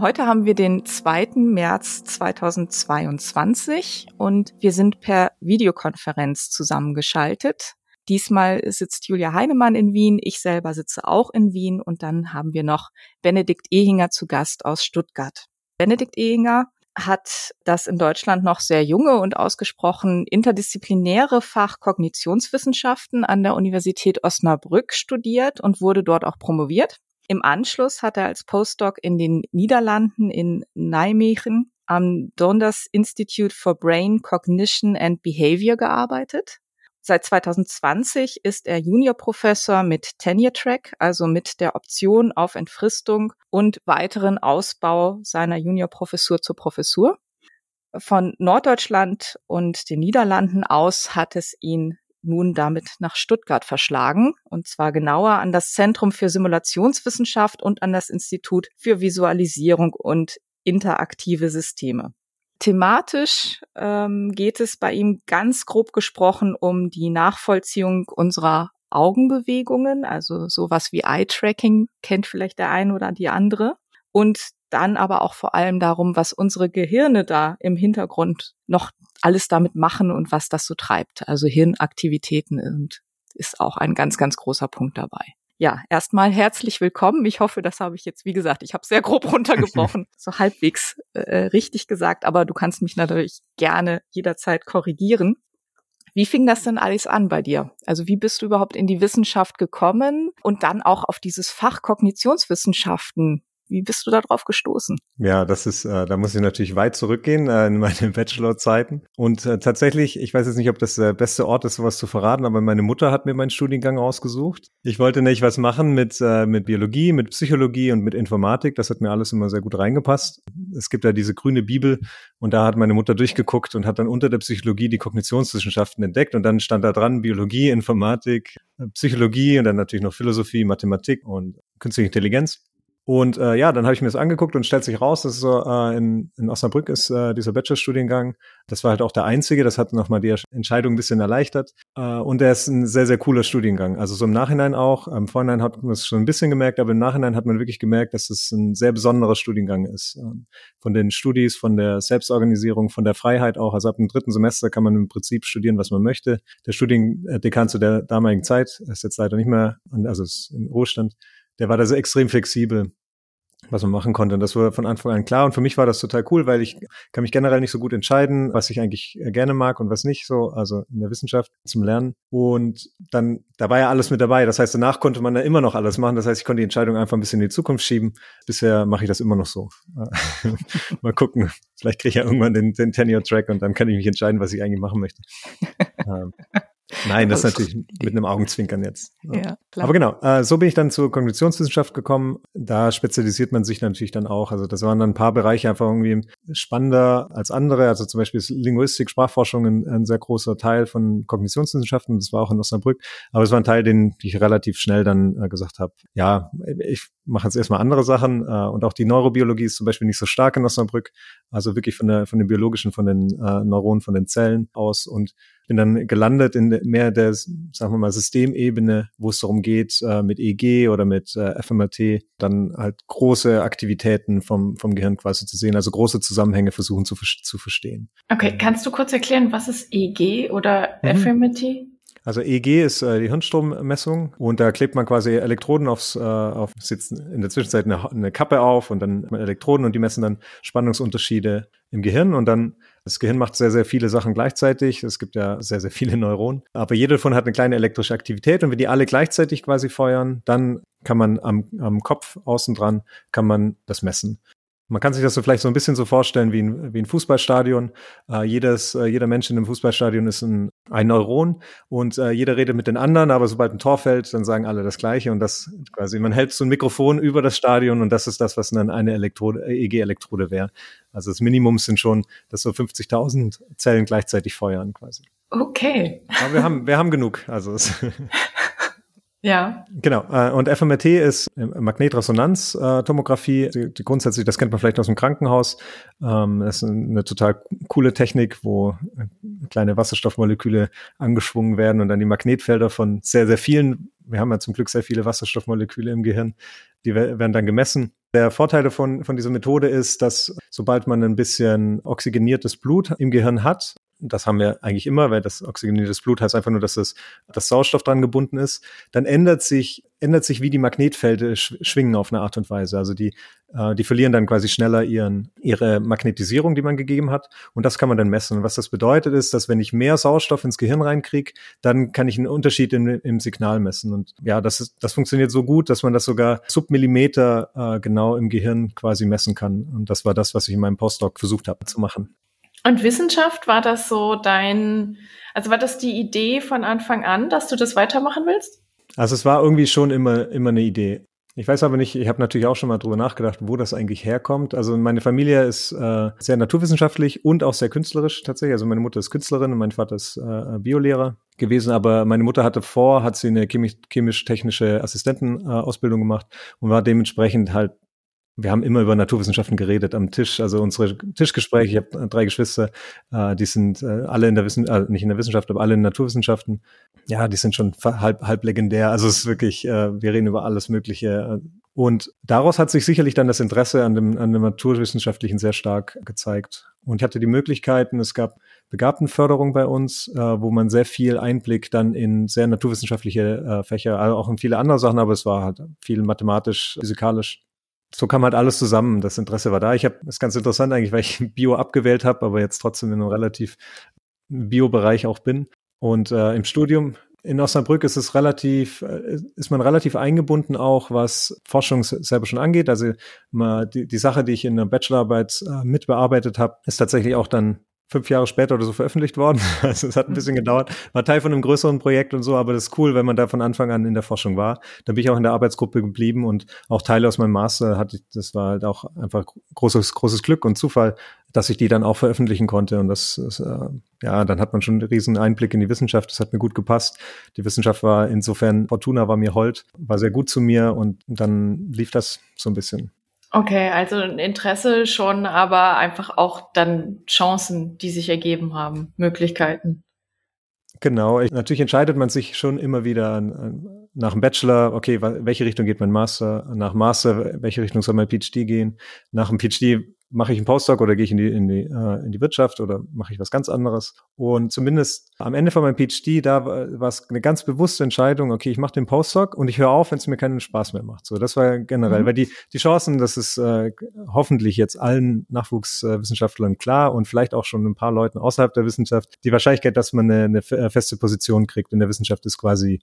Heute haben wir den 2. März 2022 und wir sind per Videokonferenz zusammengeschaltet. Diesmal sitzt Julia Heinemann in Wien, ich selber sitze auch in Wien und dann haben wir noch Benedikt Ehinger zu Gast aus Stuttgart. Benedikt Ehinger hat das in Deutschland noch sehr junge und ausgesprochen interdisziplinäre Fach Kognitionswissenschaften an der Universität Osnabrück studiert und wurde dort auch promoviert. Im Anschluss hat er als Postdoc in den Niederlanden in Nijmegen am Donders Institute for Brain Cognition and Behavior gearbeitet. Seit 2020 ist er Juniorprofessor mit Tenure Track, also mit der Option auf Entfristung und weiteren Ausbau seiner Juniorprofessur zur Professur. Von Norddeutschland und den Niederlanden aus hat es ihn nun damit nach Stuttgart verschlagen, und zwar genauer an das Zentrum für Simulationswissenschaft und an das Institut für Visualisierung und interaktive Systeme. Thematisch ähm, geht es bei ihm ganz grob gesprochen um die Nachvollziehung unserer Augenbewegungen, also sowas wie Eye-Tracking kennt vielleicht der eine oder die andere. Und dann aber auch vor allem darum, was unsere Gehirne da im Hintergrund noch alles damit machen und was das so treibt. Also Hirnaktivitäten und ist auch ein ganz, ganz großer Punkt dabei ja, erstmal herzlich willkommen. Ich hoffe, das habe ich jetzt, wie gesagt, ich habe sehr grob runtergebrochen, so halbwegs äh, richtig gesagt, aber du kannst mich natürlich gerne jederzeit korrigieren. Wie fing das denn alles an bei dir? Also wie bist du überhaupt in die Wissenschaft gekommen und dann auch auf dieses Fach Kognitionswissenschaften? Wie bist du darauf gestoßen? Ja, das ist, äh, da muss ich natürlich weit zurückgehen äh, in meine Bachelor-Zeiten. Und äh, tatsächlich, ich weiß jetzt nicht, ob das der beste Ort ist, sowas zu verraten, aber meine Mutter hat mir meinen Studiengang ausgesucht. Ich wollte nicht was machen mit, äh, mit Biologie, mit Psychologie und mit Informatik. Das hat mir alles immer sehr gut reingepasst. Es gibt ja diese grüne Bibel und da hat meine Mutter durchgeguckt und hat dann unter der Psychologie die Kognitionswissenschaften entdeckt und dann stand da dran Biologie, Informatik, äh, Psychologie und dann natürlich noch Philosophie, Mathematik und künstliche Intelligenz. Und äh, ja, dann habe ich mir das angeguckt und stellt sich raus, dass so äh, in, in Osnabrück ist äh, dieser Bachelorstudiengang. Das war halt auch der einzige. Das hat nochmal die Entscheidung ein bisschen erleichtert. Äh, und der ist ein sehr, sehr cooler Studiengang. Also so im Nachhinein auch. Im Vorhinein hat man es schon ein bisschen gemerkt, aber im Nachhinein hat man wirklich gemerkt, dass es ein sehr besonderer Studiengang ist. Ähm, von den Studis, von der Selbstorganisierung, von der Freiheit auch. Also ab dem dritten Semester kann man im Prinzip studieren, was man möchte. Der Studiendekan zu der damaligen Zeit ist jetzt leider nicht mehr, also ist in Ruhestand der war da so extrem flexibel was man machen konnte. Und das war von Anfang an klar. Und für mich war das total cool, weil ich kann mich generell nicht so gut entscheiden, was ich eigentlich äh, gerne mag und was nicht so, also in der Wissenschaft zum Lernen. Und dann, da war ja alles mit dabei. Das heißt, danach konnte man da immer noch alles machen. Das heißt, ich konnte die Entscheidung einfach ein bisschen in die Zukunft schieben. Bisher mache ich das immer noch so. Mal gucken. Vielleicht kriege ich ja irgendwann den, den Tenure-Track und dann kann ich mich entscheiden, was ich eigentlich machen möchte. Nein, das ist natürlich mit einem Augenzwinkern jetzt. Ja, klar. Aber genau, äh, so bin ich dann zur Kognitionswissenschaft gekommen. Da spezialisiert man sich natürlich dann auch. Also das waren dann ein paar Bereiche einfach irgendwie spannender als andere. Also zum Beispiel ist Linguistik, Sprachforschung ein, ein sehr großer Teil von Kognitionswissenschaften. Das war auch in Osnabrück. Aber es war ein Teil, den ich relativ schnell dann äh, gesagt habe, ja, ich machen jetzt erstmal andere Sachen äh, und auch die Neurobiologie ist zum Beispiel nicht so stark in Osnabrück, also wirklich von der von den biologischen, von den äh, Neuronen, von den Zellen aus und bin dann gelandet in mehr der, sagen wir mal, Systemebene, wo es darum geht, äh, mit EEG oder mit äh, FMRT dann halt große Aktivitäten vom, vom Gehirn quasi zu sehen, also große Zusammenhänge versuchen zu, zu verstehen. Okay, kannst du kurz erklären, was ist EEG oder mhm. FMRT? Also EEG ist äh, die Hirnstrommessung und da klebt man quasi Elektroden aufs, äh, auf, sitzt in der Zwischenzeit eine, eine Kappe auf und dann Elektroden und die messen dann Spannungsunterschiede im Gehirn und dann das Gehirn macht sehr, sehr viele Sachen gleichzeitig. Es gibt ja sehr, sehr viele Neuronen. Aber jede davon hat eine kleine elektrische Aktivität und wenn die alle gleichzeitig quasi feuern, dann kann man am, am Kopf außen dran, kann man das messen. Man kann sich das so vielleicht so ein bisschen so vorstellen wie ein, wie ein Fußballstadion. Äh, jedes, äh, jeder Mensch in einem Fußballstadion ist ein, ein Neuron und äh, jeder redet mit den anderen, aber sobald ein Tor fällt, dann sagen alle das Gleiche und das quasi, man hält so ein Mikrofon über das Stadion und das ist das, was dann eine Elektrode, EG-Elektrode wäre. Also das Minimum sind schon, dass so 50.000 Zellen gleichzeitig feuern quasi. Okay. Aber wir haben, wir haben genug. Also Ja. Genau. Äh, und FMRT ist Magnetresonanztomographie. Die, die grundsätzlich, das kennt man vielleicht aus dem Krankenhaus. Ähm, das ist eine total coole Technik, wo kleine Wasserstoffmoleküle angeschwungen werden und dann die Magnetfelder von sehr, sehr vielen, wir haben ja zum Glück sehr viele Wasserstoffmoleküle im Gehirn, die werden dann gemessen. Der Vorteil davon, von dieser Methode ist, dass sobald man ein bisschen oxygeniertes Blut im Gehirn hat, das haben wir eigentlich immer, weil das oxygeniertes Blut heißt einfach nur, dass das, das Sauerstoff dran gebunden ist, dann ändert sich, ändert sich, wie die Magnetfelder schwingen auf eine Art und Weise. Also die, äh, die verlieren dann quasi schneller ihren, ihre Magnetisierung, die man gegeben hat. Und das kann man dann messen. Und was das bedeutet, ist, dass wenn ich mehr Sauerstoff ins Gehirn reinkriege, dann kann ich einen Unterschied im, im Signal messen. Und ja, das ist, das funktioniert so gut, dass man das sogar Submillimeter äh, genau im Gehirn quasi messen kann. Und das war das, was ich in meinem Postdoc versucht habe zu machen. Und Wissenschaft, war das so dein, also war das die Idee von Anfang an, dass du das weitermachen willst? Also es war irgendwie schon immer, immer eine Idee. Ich weiß aber nicht, ich habe natürlich auch schon mal drüber nachgedacht, wo das eigentlich herkommt. Also meine Familie ist äh, sehr naturwissenschaftlich und auch sehr künstlerisch tatsächlich. Also meine Mutter ist Künstlerin und mein Vater ist äh, Biolehrer gewesen, aber meine Mutter hatte vor, hat sie eine chemisch-technische Assistentenausbildung gemacht und war dementsprechend halt wir haben immer über Naturwissenschaften geredet am Tisch. Also unsere Tischgespräche, ich habe drei Geschwister, äh, die sind äh, alle in der Wissenschaft, äh, nicht in der Wissenschaft, aber alle in Naturwissenschaften. Ja, die sind schon halb, halb legendär. Also es ist wirklich, äh, wir reden über alles Mögliche. Und daraus hat sich sicherlich dann das Interesse an dem, an dem Naturwissenschaftlichen sehr stark gezeigt. Und ich hatte die Möglichkeiten, es gab Begabtenförderung bei uns, äh, wo man sehr viel Einblick dann in sehr naturwissenschaftliche äh, Fächer, also auch in viele andere Sachen, aber es war halt viel mathematisch, physikalisch so kam halt alles zusammen. Das Interesse war da. Ich habe, ist ganz interessant eigentlich, weil ich Bio abgewählt habe, aber jetzt trotzdem in einem relativ Bio-Bereich auch bin. Und äh, im Studium in Osnabrück ist es relativ, äh, ist man relativ eingebunden auch, was Forschung selber schon angeht. Also mal die, die Sache, die ich in der Bachelorarbeit äh, mitbearbeitet habe, ist tatsächlich auch dann fünf Jahre später oder so veröffentlicht worden. Also es hat ein bisschen mhm. gedauert. War Teil von einem größeren Projekt und so, aber das ist cool, wenn man da von Anfang an in der Forschung war. Dann bin ich auch in der Arbeitsgruppe geblieben und auch Teile aus meinem Master hatte ich, das war halt auch einfach großes, großes Glück und Zufall, dass ich die dann auch veröffentlichen konnte. Und das, das äh, ja, dann hat man schon einen riesen Einblick in die Wissenschaft. Das hat mir gut gepasst. Die Wissenschaft war insofern, Fortuna war mir hold, war sehr gut zu mir und dann lief das so ein bisschen. Okay, also ein Interesse schon, aber einfach auch dann Chancen, die sich ergeben haben, Möglichkeiten. Genau, ich, natürlich entscheidet man sich schon immer wieder nach dem Bachelor, okay, welche Richtung geht mein Master, nach Master, welche Richtung soll mein PhD gehen, nach dem PhD mache ich einen Postdoc oder gehe ich in die, in die, äh, in die Wirtschaft oder mache ich was ganz anderes. Und zumindest am Ende von meinem PhD, da war es eine ganz bewusste Entscheidung, okay, ich mache den Postdoc und ich höre auf, wenn es mir keinen Spaß mehr macht. So, das war generell, mhm. weil die, die Chancen, das ist äh, hoffentlich jetzt allen Nachwuchswissenschaftlern klar und vielleicht auch schon ein paar Leuten außerhalb der Wissenschaft, die Wahrscheinlichkeit, dass man eine, eine feste Position kriegt in der Wissenschaft, ist quasi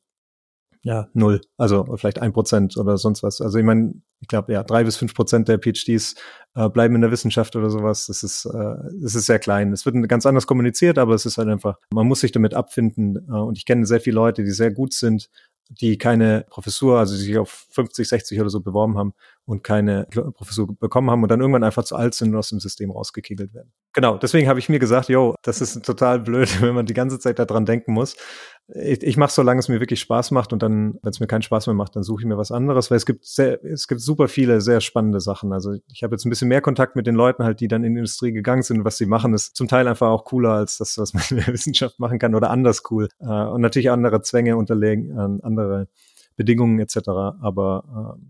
ja, null. Also vielleicht ein Prozent oder sonst was. Also ich meine, ich glaube, ja, drei bis fünf Prozent der PhDs äh, bleiben in der Wissenschaft oder sowas. Das ist, äh, das ist sehr klein. Es wird ganz anders kommuniziert, aber es ist halt einfach, man muss sich damit abfinden. Äh, und ich kenne sehr viele Leute, die sehr gut sind, die keine Professur, also sich auf 50, 60 oder so beworben haben und keine Professur bekommen haben und dann irgendwann einfach zu alt sind und aus dem System rausgekegelt werden. Genau, deswegen habe ich mir gesagt, yo, das ist total blöd, wenn man die ganze Zeit daran denken muss. Ich, ich mache, solange es mir wirklich Spaß macht und dann, wenn es mir keinen Spaß mehr macht, dann suche ich mir was anderes, weil es gibt sehr, es gibt super viele sehr spannende Sachen. Also ich habe jetzt ein bisschen mehr Kontakt mit den Leuten halt, die dann in die Industrie gegangen sind. Was sie machen, ist zum Teil einfach auch cooler als das, was man in der Wissenschaft machen kann oder anders cool. Äh, und natürlich andere Zwänge unterlegen, äh, andere Bedingungen etc. Aber äh,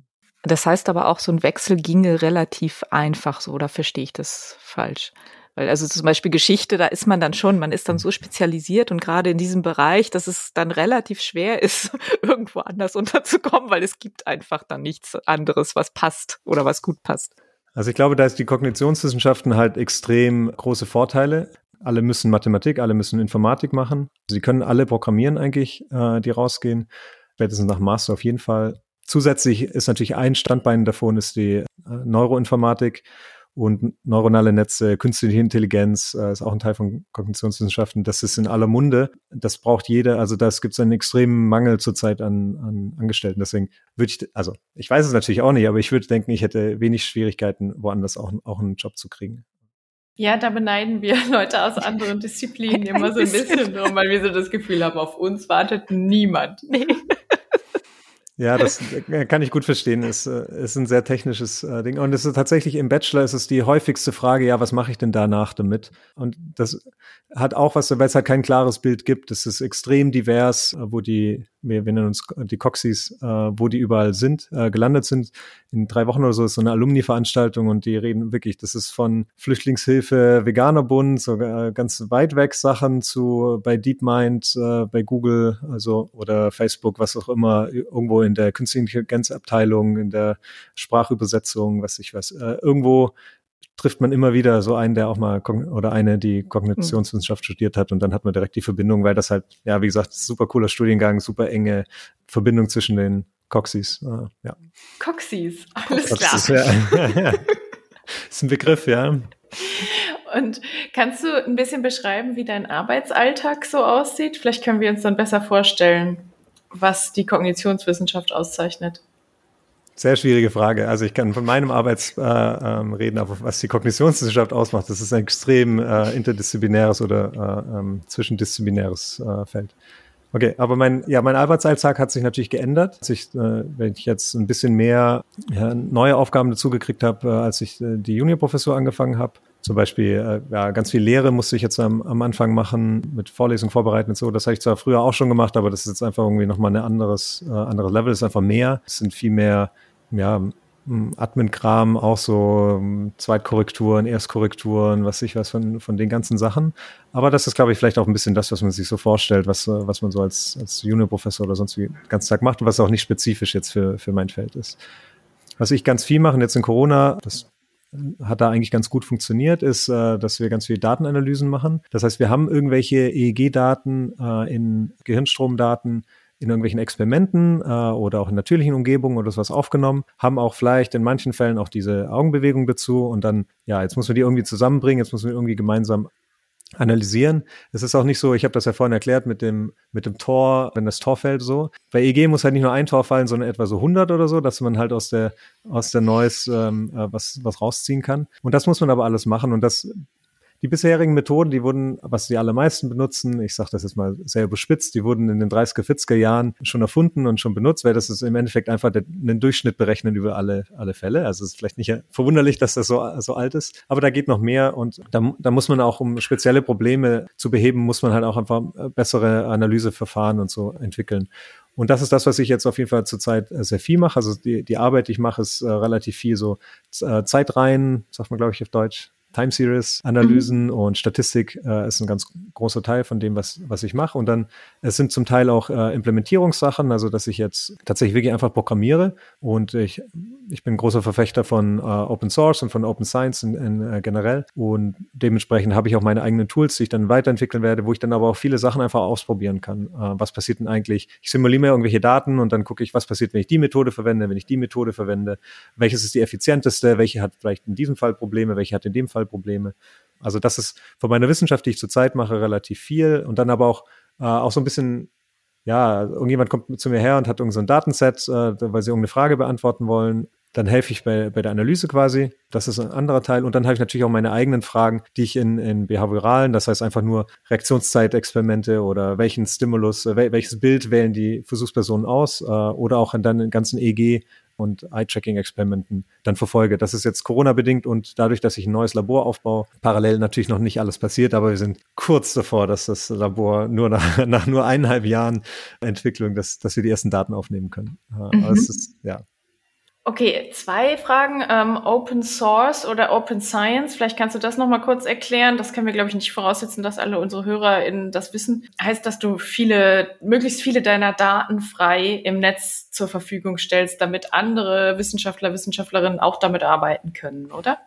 das heißt aber auch, so ein Wechsel ginge relativ einfach so, oder verstehe ich das falsch? Weil also zum Beispiel Geschichte, da ist man dann schon, man ist dann so spezialisiert und gerade in diesem Bereich, dass es dann relativ schwer ist, irgendwo anders unterzukommen, weil es gibt einfach dann nichts anderes, was passt oder was gut passt. Also ich glaube, da ist die Kognitionswissenschaften halt extrem große Vorteile. Alle müssen Mathematik, alle müssen Informatik machen. Sie können alle programmieren eigentlich, äh, die rausgehen. Spätestens nach Master auf jeden Fall. Zusätzlich ist natürlich ein Standbein davon ist die äh, Neuroinformatik und neuronale Netze, künstliche Intelligenz äh, ist auch ein Teil von Kognitionswissenschaften. Das ist in aller Munde. Das braucht jeder. Also das gibt es einen extremen Mangel zurzeit an, an Angestellten. Deswegen würde ich, also ich weiß es natürlich auch nicht, aber ich würde denken, ich hätte wenig Schwierigkeiten, woanders auch, auch einen Job zu kriegen. Ja, da beneiden wir Leute aus anderen Disziplinen immer so ein bisschen drum, weil wir so das Gefühl haben, auf uns wartet niemand. Nee. Ja, das kann ich gut verstehen. Es äh, ist ein sehr technisches äh, Ding. Und es ist tatsächlich im Bachelor ist es die häufigste Frage, ja, was mache ich denn danach damit? Und das hat auch was, weil es halt kein klares Bild gibt. Es ist extrem divers, wo die wir, wir nennen uns die Coxis, äh, wo die überall sind, äh, gelandet sind. In drei Wochen oder so ist so eine Alumni-Veranstaltung und die reden wirklich, das ist von Flüchtlingshilfe, Veganerbund, so äh, ganz weit weg Sachen zu bei DeepMind, äh, bei Google, also oder Facebook, was auch immer, irgendwo in der künstlichen Intelligenzabteilung, in der Sprachübersetzung, was ich was, äh, irgendwo trifft man immer wieder so einen, der auch mal oder eine, die Kognitionswissenschaft studiert hat und dann hat man direkt die Verbindung, weil das halt, ja, wie gesagt, super cooler Studiengang, super enge Verbindung zwischen den Coxis. Uh, ja. Coxis, alles Coxis, klar. Ja. ist ein Begriff, ja. Und kannst du ein bisschen beschreiben, wie dein Arbeitsalltag so aussieht? Vielleicht können wir uns dann besser vorstellen, was die Kognitionswissenschaft auszeichnet. Sehr schwierige Frage. Also ich kann von meinem Arbeits äh, ähm, reden, aber was die Kognitionswissenschaft ausmacht, das ist ein extrem äh, interdisziplinäres oder äh, ähm, zwischendisziplinäres äh, Feld. Okay, aber mein, ja, mein Arbeitsalltag hat sich natürlich geändert. Als ich, äh, wenn ich jetzt ein bisschen mehr ja, neue Aufgaben dazugekriegt habe, äh, als ich äh, die Juniorprofessur angefangen habe. Zum Beispiel, äh, ja, ganz viel Lehre musste ich jetzt am, am Anfang machen, mit Vorlesungen vorbereiten und so. Das habe ich zwar früher auch schon gemacht, aber das ist jetzt einfach irgendwie nochmal ein anderes, äh, anderes Level, es ist einfach mehr. Es sind viel mehr ja, Admin-Kram, auch so Zweitkorrekturen, Erstkorrekturen, was ich was von, von den ganzen Sachen. Aber das ist, glaube ich, vielleicht auch ein bisschen das, was man sich so vorstellt, was, was man so als, als Juniorprofessor oder sonst wie den ganzen Tag macht und was auch nicht spezifisch jetzt für, für mein Feld ist. Was ich ganz viel mache jetzt in Corona, das hat da eigentlich ganz gut funktioniert, ist, äh, dass wir ganz viele Datenanalysen machen. Das heißt, wir haben irgendwelche EEG-Daten äh, in Gehirnstromdaten, in irgendwelchen Experimenten äh, oder auch in natürlichen Umgebungen oder sowas aufgenommen, haben auch vielleicht in manchen Fällen auch diese Augenbewegung dazu und dann, ja, jetzt muss man die irgendwie zusammenbringen, jetzt muss man irgendwie gemeinsam analysieren. Es ist auch nicht so, ich habe das ja vorhin erklärt mit dem mit dem Tor, wenn das Tor fällt so. Bei EG muss halt nicht nur ein Tor fallen, sondern etwa so 100 oder so, dass man halt aus der aus der Noise ähm, äh, was was rausziehen kann. Und das muss man aber alles machen und das die bisherigen Methoden, die wurden, was die allermeisten benutzen, ich sage das jetzt mal sehr überspitzt, die wurden in den 30er, 40er Jahren schon erfunden und schon benutzt, weil das ist im Endeffekt einfach den Durchschnitt berechnen über alle, alle Fälle. Also es ist vielleicht nicht verwunderlich, dass das so, so alt ist, aber da geht noch mehr und da, da muss man auch, um spezielle Probleme zu beheben, muss man halt auch einfach bessere Analyseverfahren und so entwickeln. Und das ist das, was ich jetzt auf jeden Fall zurzeit sehr viel mache. Also die, die Arbeit, die ich mache, ist äh, relativ viel so äh, Zeitreihen, sagt man, glaube ich, auf Deutsch, Time Series Analysen mhm. und Statistik äh, ist ein ganz großer Teil von dem, was, was ich mache. Und dann, es sind zum Teil auch äh, Implementierungssachen, also dass ich jetzt tatsächlich wirklich einfach programmiere und ich, ich bin großer Verfechter von äh, Open Source und von Open Science in, in, äh, generell und dementsprechend habe ich auch meine eigenen Tools, die ich dann weiterentwickeln werde, wo ich dann aber auch viele Sachen einfach ausprobieren kann. Äh, was passiert denn eigentlich? Ich simuliere mir irgendwelche Daten und dann gucke ich, was passiert, wenn ich die Methode verwende, wenn ich die Methode verwende, welches ist die effizienteste, welche hat vielleicht in diesem Fall Probleme, welche hat in dem Fall Probleme. Also das ist von meiner Wissenschaft, die ich zurzeit mache, relativ viel. Und dann aber auch, äh, auch so ein bisschen, ja, irgendjemand kommt zu mir her und hat irgendein so Datenset, äh, weil sie irgendeine Frage beantworten wollen dann helfe ich bei, bei der Analyse quasi. Das ist ein anderer Teil. Und dann habe ich natürlich auch meine eigenen Fragen, die ich in, in behavioralen, das heißt einfach nur Reaktionszeitexperimente oder welchen Stimulus, äh, welches Bild wählen die Versuchspersonen aus äh, oder auch in dann den ganzen EG und Eye-Tracking-Experimenten dann verfolge. Das ist jetzt Corona-bedingt und dadurch, dass ich ein neues Labor aufbaue, parallel natürlich noch nicht alles passiert, aber wir sind kurz davor, dass das Labor nur nach, nach nur eineinhalb Jahren Entwicklung, dass, dass wir die ersten Daten aufnehmen können. Mhm. Aber es ist, ja, Okay, zwei Fragen. Ähm, Open Source oder Open Science. Vielleicht kannst du das nochmal kurz erklären. Das können wir, glaube ich, nicht voraussetzen, dass alle unsere HörerInnen das wissen. Heißt, dass du viele, möglichst viele deiner Daten frei im Netz zur Verfügung stellst, damit andere Wissenschaftler, Wissenschaftlerinnen auch damit arbeiten können, oder?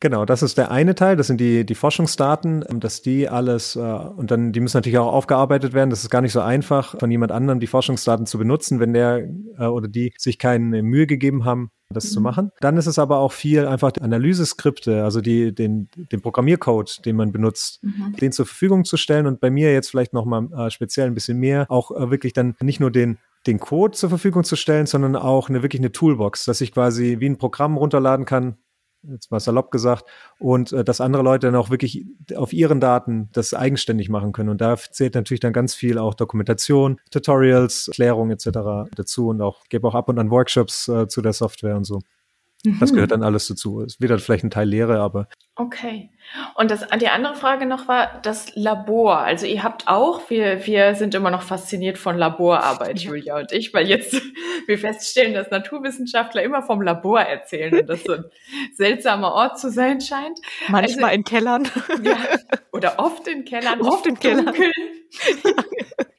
Genau, das ist der eine Teil, das sind die, die Forschungsdaten, dass die alles, äh, und dann, die müssen natürlich auch aufgearbeitet werden. Das ist gar nicht so einfach, von jemand anderem die Forschungsdaten zu benutzen, wenn der äh, oder die sich keine Mühe gegeben haben, das mhm. zu machen. Dann ist es aber auch viel einfach Analyseskripte, also die, den, den Programmiercode, den man benutzt, mhm. den zur Verfügung zu stellen und bei mir jetzt vielleicht nochmal äh, speziell ein bisschen mehr, auch äh, wirklich dann nicht nur den den Code zur Verfügung zu stellen, sondern auch eine wirklich eine Toolbox, dass ich quasi wie ein Programm runterladen kann, jetzt mal salopp gesagt, und äh, dass andere Leute dann auch wirklich auf ihren Daten das eigenständig machen können. Und da zählt natürlich dann ganz viel auch Dokumentation, Tutorials, Klärung etc. dazu und auch gebe auch ab und an Workshops äh, zu der Software und so. Das gehört mhm. dann alles dazu. Es wird dann vielleicht ein Teil Lehre, aber. Okay. Und das, die andere Frage noch war das Labor. Also ihr habt auch, wir, wir sind immer noch fasziniert von Laborarbeit, Julia und ich, weil jetzt wir feststellen, dass Naturwissenschaftler immer vom Labor erzählen und das so ein seltsamer Ort zu sein scheint. Manchmal also, in Kellern. Ja, oder oft in Kellern. Oft in Kellern.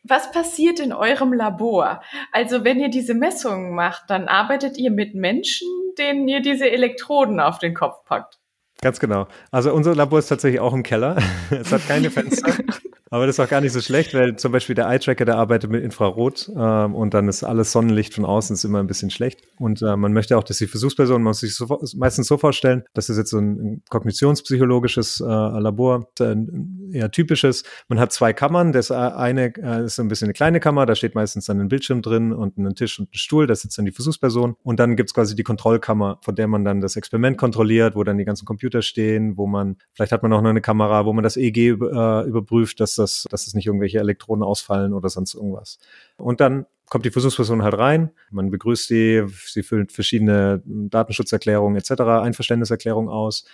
Was passiert in eurem Labor? Also wenn ihr diese Messungen macht, dann arbeitet ihr mit Menschen, denen ihr diese Elektroden auf den Kopf packt. Ganz genau. Also unser Labor ist tatsächlich auch im Keller. es hat keine Fenster. Aber das ist auch gar nicht so schlecht, weil zum Beispiel der Eye-Tracker, der arbeitet mit Infrarot ähm, und dann ist alles Sonnenlicht von außen ist immer ein bisschen schlecht. Und äh, man möchte auch, dass die Versuchsperson, man muss sich so, meistens so vorstellen, das ist jetzt so ein, ein kognitionspsychologisches äh, Labor, ein eher typisches. Man hat zwei Kammern, das eine äh, ist so ein bisschen eine kleine Kammer, da steht meistens dann ein Bildschirm drin und ein Tisch und ein Stuhl, da sitzt dann die Versuchsperson. Und dann gibt's quasi die Kontrollkammer, von der man dann das Experiment kontrolliert, wo dann die ganzen Computer stehen, wo man, vielleicht hat man auch noch eine Kamera, wo man das EEG äh, überprüft, dass das, dass es nicht irgendwelche Elektronen ausfallen oder sonst irgendwas. Und dann kommt die Versuchsperson halt rein, man begrüßt sie, sie füllt verschiedene Datenschutzerklärungen etc., Einverständniserklärungen aus.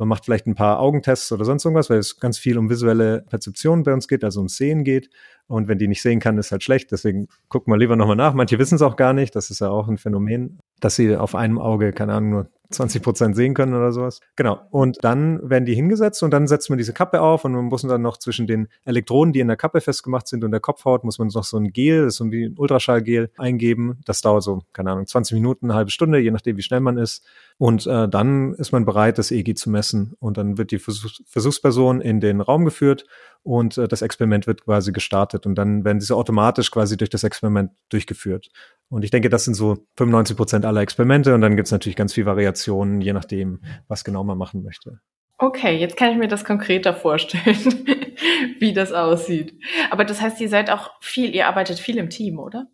Man macht vielleicht ein paar Augentests oder sonst irgendwas, weil es ganz viel um visuelle Perzeption bei uns geht, also um Sehen geht. Und wenn die nicht sehen kann, ist halt schlecht. Deswegen guckt mal lieber nochmal nach. Manche wissen es auch gar nicht. Das ist ja auch ein Phänomen, dass sie auf einem Auge, keine Ahnung, nur 20 Prozent sehen können oder sowas. Genau. Und dann werden die hingesetzt und dann setzt man diese Kappe auf und man muss dann noch zwischen den Elektroden, die in der Kappe festgemacht sind und der Kopfhaut, muss man noch so ein Gel, das ist so ein Ultraschallgel eingeben. Das dauert so, keine Ahnung, 20 Minuten, eine halbe Stunde, je nachdem, wie schnell man ist. Und äh, dann ist man bereit, das EEG zu messen. Und dann wird die Versuch Versuchsperson in den Raum geführt und äh, das Experiment wird quasi gestartet. Und dann werden diese automatisch quasi durch das Experiment durchgeführt. Und ich denke, das sind so 95 Prozent aller Experimente. Und dann gibt es natürlich ganz viel Variationen, je nachdem, was genau man machen möchte. Okay, jetzt kann ich mir das konkreter vorstellen, wie das aussieht. Aber das heißt, ihr seid auch viel, ihr arbeitet viel im Team, oder?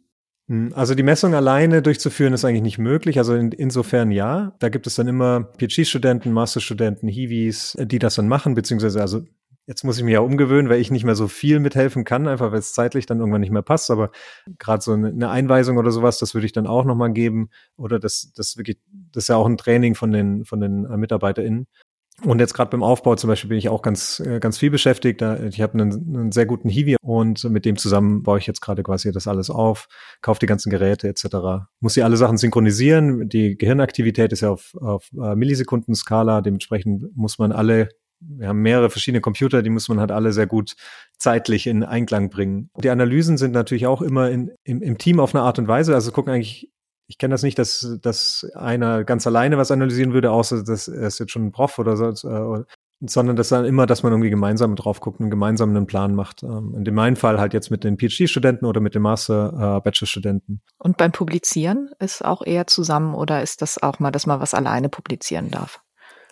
Hm, also die Messung alleine durchzuführen ist eigentlich nicht möglich. Also in, insofern ja. Da gibt es dann immer PhD-Studenten, Masterstudenten, Hiwis, die das dann machen, beziehungsweise also Jetzt muss ich mich ja umgewöhnen, weil ich nicht mehr so viel mithelfen kann, einfach weil es zeitlich dann irgendwann nicht mehr passt. Aber gerade so eine Einweisung oder sowas, das würde ich dann auch nochmal geben. Oder das, das wirklich, das ist ja auch ein Training von den, von den äh, MitarbeiterInnen. Und jetzt gerade beim Aufbau zum Beispiel bin ich auch ganz, äh, ganz viel beschäftigt. Ich habe einen, einen sehr guten Hiwi und mit dem zusammen baue ich jetzt gerade quasi das alles auf, kaufe die ganzen Geräte etc. Muss sie alle Sachen synchronisieren. Die Gehirnaktivität ist ja auf, auf äh, Millisekundenskala. Dementsprechend muss man alle wir haben mehrere verschiedene Computer, die muss man halt alle sehr gut zeitlich in Einklang bringen. Die Analysen sind natürlich auch immer in, im, im Team auf eine Art und Weise. Also gucken eigentlich, ich kenne das nicht, dass, dass einer ganz alleine was analysieren würde, außer dass er ist jetzt schon ein Prof oder so, äh, sondern dass dann immer, dass man irgendwie gemeinsam drauf guckt und gemeinsam einen Plan macht. Ähm, in meinem Fall halt jetzt mit den PhD-Studenten oder mit den Master-Bachelor-Studenten. Äh, und beim Publizieren ist auch eher zusammen oder ist das auch mal, dass man was alleine publizieren darf?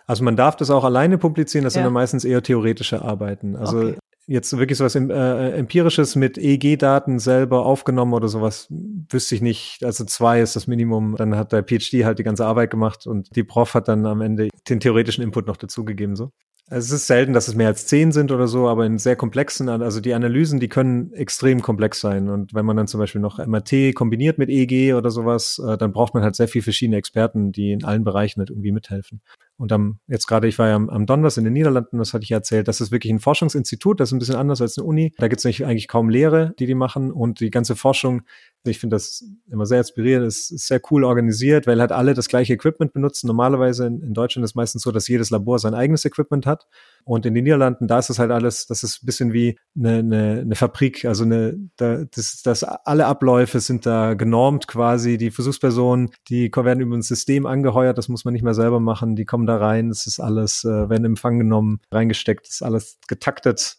Also man darf das auch alleine publizieren, das ja. sind dann meistens eher theoretische Arbeiten. Also okay. jetzt wirklich sowas äh, Empirisches mit EEG-Daten selber aufgenommen oder sowas, wüsste ich nicht. Also zwei ist das Minimum. Dann hat der PhD halt die ganze Arbeit gemacht und die Prof hat dann am Ende den theoretischen Input noch dazugegeben. So. Also es ist selten, dass es mehr als zehn sind oder so, aber in sehr komplexen, also die Analysen, die können extrem komplex sein. Und wenn man dann zum Beispiel noch MRT kombiniert mit EEG oder sowas, äh, dann braucht man halt sehr viel verschiedene Experten, die in allen Bereichen halt irgendwie mithelfen. Und am, jetzt gerade, ich war ja am, am in den Niederlanden, das hatte ich erzählt, das ist wirklich ein Forschungsinstitut, das ist ein bisschen anders als eine Uni. Da gibt es eigentlich kaum Lehre, die die machen. Und die ganze Forschung, ich finde das immer sehr inspirierend, ist, ist sehr cool organisiert, weil halt alle das gleiche Equipment benutzen. Normalerweise in, in Deutschland ist es meistens so, dass jedes Labor sein eigenes Equipment hat. Und in den Niederlanden, da ist es halt alles, das ist ein bisschen wie eine, eine, eine Fabrik, also eine, da, das, das alle Abläufe sind da genormt quasi. Die Versuchspersonen, die werden über ein System angeheuert, das muss man nicht mehr selber machen. Die kommen da rein, es ist alles, äh, werden Empfang genommen, reingesteckt, ist alles getaktet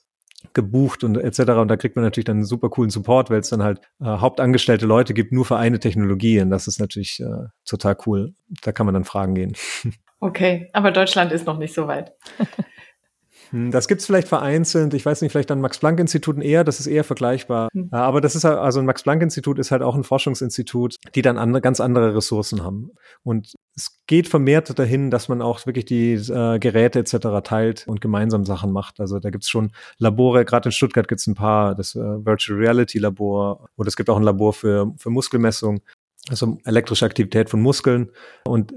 gebucht und etc. Und da kriegt man natürlich dann einen super coolen Support, weil es dann halt äh, hauptangestellte Leute gibt, nur für eine Technologie. Und das ist natürlich äh, total cool. Da kann man dann Fragen gehen. Okay, aber Deutschland ist noch nicht so weit. Hm, das gibt's vielleicht vereinzelt. Ich weiß nicht, vielleicht an Max-Planck-Instituten eher, das ist eher vergleichbar. Mhm. Aber das ist halt, also ein Max-Planck-Institut ist halt auch ein Forschungsinstitut, die dann andere, ganz andere Ressourcen haben. Und es geht vermehrt dahin, dass man auch wirklich die äh, Geräte etc. teilt und gemeinsam Sachen macht. Also da gibt's schon Labore, gerade in Stuttgart gibt's ein paar, das äh, Virtual Reality Labor oder es gibt auch ein Labor für, für Muskelmessung also elektrische Aktivität von Muskeln. Und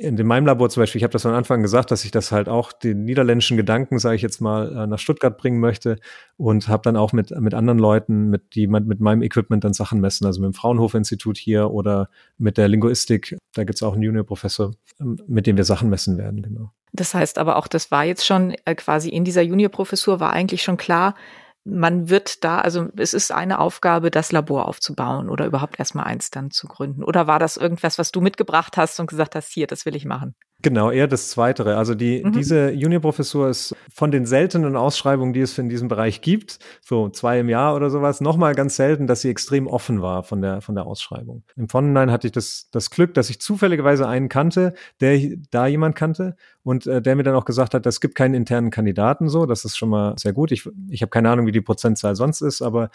in meinem Labor zum Beispiel, ich habe das von Anfang gesagt, dass ich das halt auch den niederländischen Gedanken, sage ich jetzt mal, äh, nach Stuttgart bringen möchte und habe dann auch mit mit anderen Leuten, mit die mit meinem Equipment dann Sachen messen, also mit dem Fraunhofer Institut hier oder mit der Linguistik, da gibt's auch einen Juniorprofessor, ähm, mit dem wir Sachen messen werden, genau. Das heißt aber auch, das war jetzt schon äh, quasi in dieser Juniorprofessur war eigentlich schon klar, man wird da, also es ist eine Aufgabe, das Labor aufzubauen oder überhaupt erstmal eins dann zu gründen. Oder war das irgendwas, was du mitgebracht hast und gesagt hast, hier, das will ich machen? Genau, eher das Zweitere. Also die, mhm. diese Juniorprofessur ist von den seltenen Ausschreibungen, die es in diesem Bereich gibt, so zwei im Jahr oder sowas, nochmal ganz selten, dass sie extrem offen war von der, von der Ausschreibung. Im Vorhinein hatte ich das, das Glück, dass ich zufälligerweise einen kannte, der da jemand kannte und äh, der mir dann auch gesagt hat, es gibt keinen internen Kandidaten so. Das ist schon mal sehr gut. Ich, ich habe keine Ahnung, wie die Prozentzahl sonst ist, aber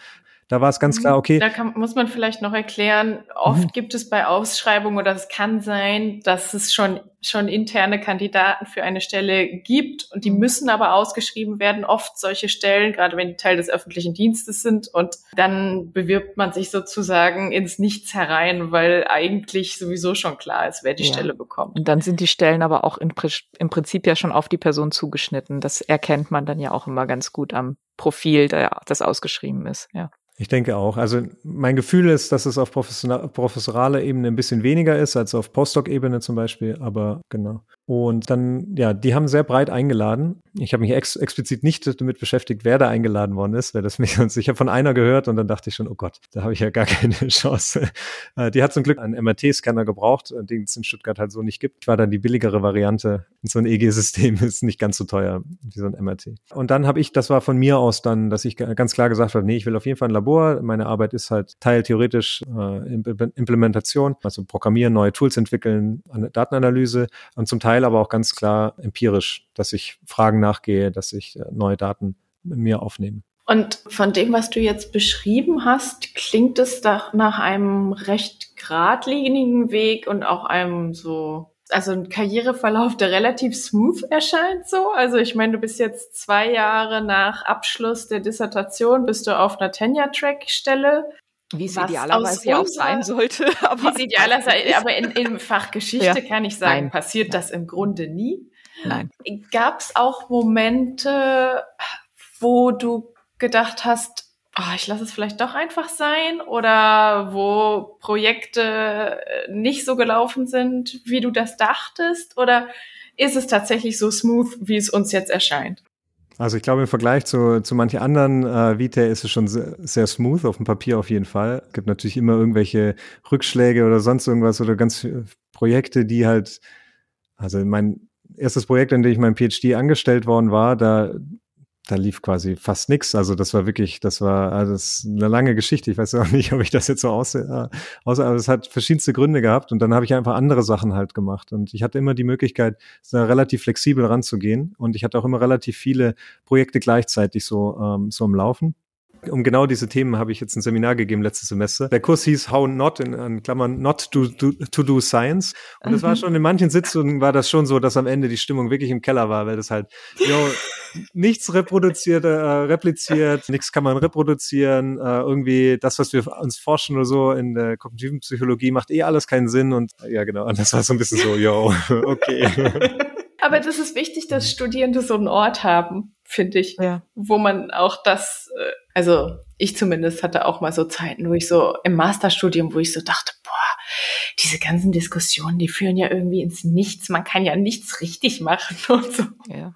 da war es ganz klar, okay. Da kann, muss man vielleicht noch erklären, oft mhm. gibt es bei Ausschreibungen oder es kann sein, dass es schon, schon interne Kandidaten für eine Stelle gibt und die mhm. müssen aber ausgeschrieben werden. Oft solche Stellen, gerade wenn die Teil des öffentlichen Dienstes sind und dann bewirbt man sich sozusagen ins Nichts herein, weil eigentlich sowieso schon klar ist, wer die ja. Stelle bekommt. Und dann sind die Stellen aber auch im, im Prinzip ja schon auf die Person zugeschnitten. Das erkennt man dann ja auch immer ganz gut am Profil, das ausgeschrieben ist, ja. Ich denke auch. Also mein Gefühl ist, dass es auf professoraler Ebene ein bisschen weniger ist als auf Postdoc-Ebene zum Beispiel, aber genau. Und dann, ja, die haben sehr breit eingeladen. Ich habe mich ex explizit nicht damit beschäftigt, wer da eingeladen worden ist, weil das mich sonst, ich habe von einer gehört und dann dachte ich schon, oh Gott, da habe ich ja gar keine Chance. Äh, die hat zum Glück einen MRT-Scanner gebraucht, äh, den es in Stuttgart halt so nicht gibt. Ich war dann die billigere Variante. So ein EG-System ist nicht ganz so teuer wie so ein MRT. Und dann habe ich, das war von mir aus dann, dass ich ganz klar gesagt habe, nee, ich will auf jeden Fall ein Labor. Meine Arbeit ist halt Teil theoretisch äh, Implementation, also Programmieren, neue Tools entwickeln, Datenanalyse und zum Teil Teil aber auch ganz klar empirisch, dass ich Fragen nachgehe, dass ich äh, neue Daten mit mir aufnehme. Und von dem, was du jetzt beschrieben hast, klingt es doch nach einem recht geradlinigen Weg und auch einem so, also ein Karriereverlauf, der relativ smooth erscheint so. Also ich meine, du bist jetzt zwei Jahre nach Abschluss der Dissertation, bist du auf einer Tenure-Track-Stelle wie es idealerweise ja auch sein sollte. Aber wie es idealerweise, aber in, in Fach Geschichte ja. kann ich sagen, Nein. passiert das im Grunde nie. Nein. Gab es auch Momente, wo du gedacht hast, oh, ich lasse es vielleicht doch einfach sein oder wo Projekte äh, nicht so gelaufen sind, wie du das dachtest? Oder ist es tatsächlich so smooth, wie es uns jetzt erscheint? Also ich glaube, im Vergleich zu, zu manchen anderen äh, Vitae ist es schon sehr, sehr smooth, auf dem Papier auf jeden Fall. Es gibt natürlich immer irgendwelche Rückschläge oder sonst irgendwas oder ganz Projekte, die halt, also mein erstes Projekt, in dem ich mein PhD angestellt worden war, da da lief quasi fast nichts. Also das war wirklich, das war das ist eine lange Geschichte. Ich weiß auch nicht, ob ich das jetzt so aus, äh, aus aber es hat verschiedenste Gründe gehabt und dann habe ich einfach andere Sachen halt gemacht und ich hatte immer die Möglichkeit, da relativ flexibel ranzugehen und ich hatte auch immer relativ viele Projekte gleichzeitig so ähm, so im Laufen um genau diese Themen habe ich jetzt ein Seminar gegeben letztes Semester. Der Kurs hieß How Not in, in Klammern Not to, to, to Do Science. Und es war schon in manchen Sitzungen war das schon so, dass am Ende die Stimmung wirklich im Keller war, weil das halt, yo, nichts reproduziert, äh, repliziert, nichts kann man reproduzieren. Äh, irgendwie das, was wir uns forschen oder so in der kognitiven Psychologie, macht eh alles keinen Sinn. Und ja, genau. Und das war so ein bisschen so, yo, okay. Aber das ist wichtig, dass Studierende so einen Ort haben, finde ich, ja. wo man auch das, äh, also ich zumindest hatte auch mal so Zeiten, wo ich so im Masterstudium, wo ich so dachte, boah, diese ganzen Diskussionen, die führen ja irgendwie ins Nichts. Man kann ja nichts richtig machen und so. Ja.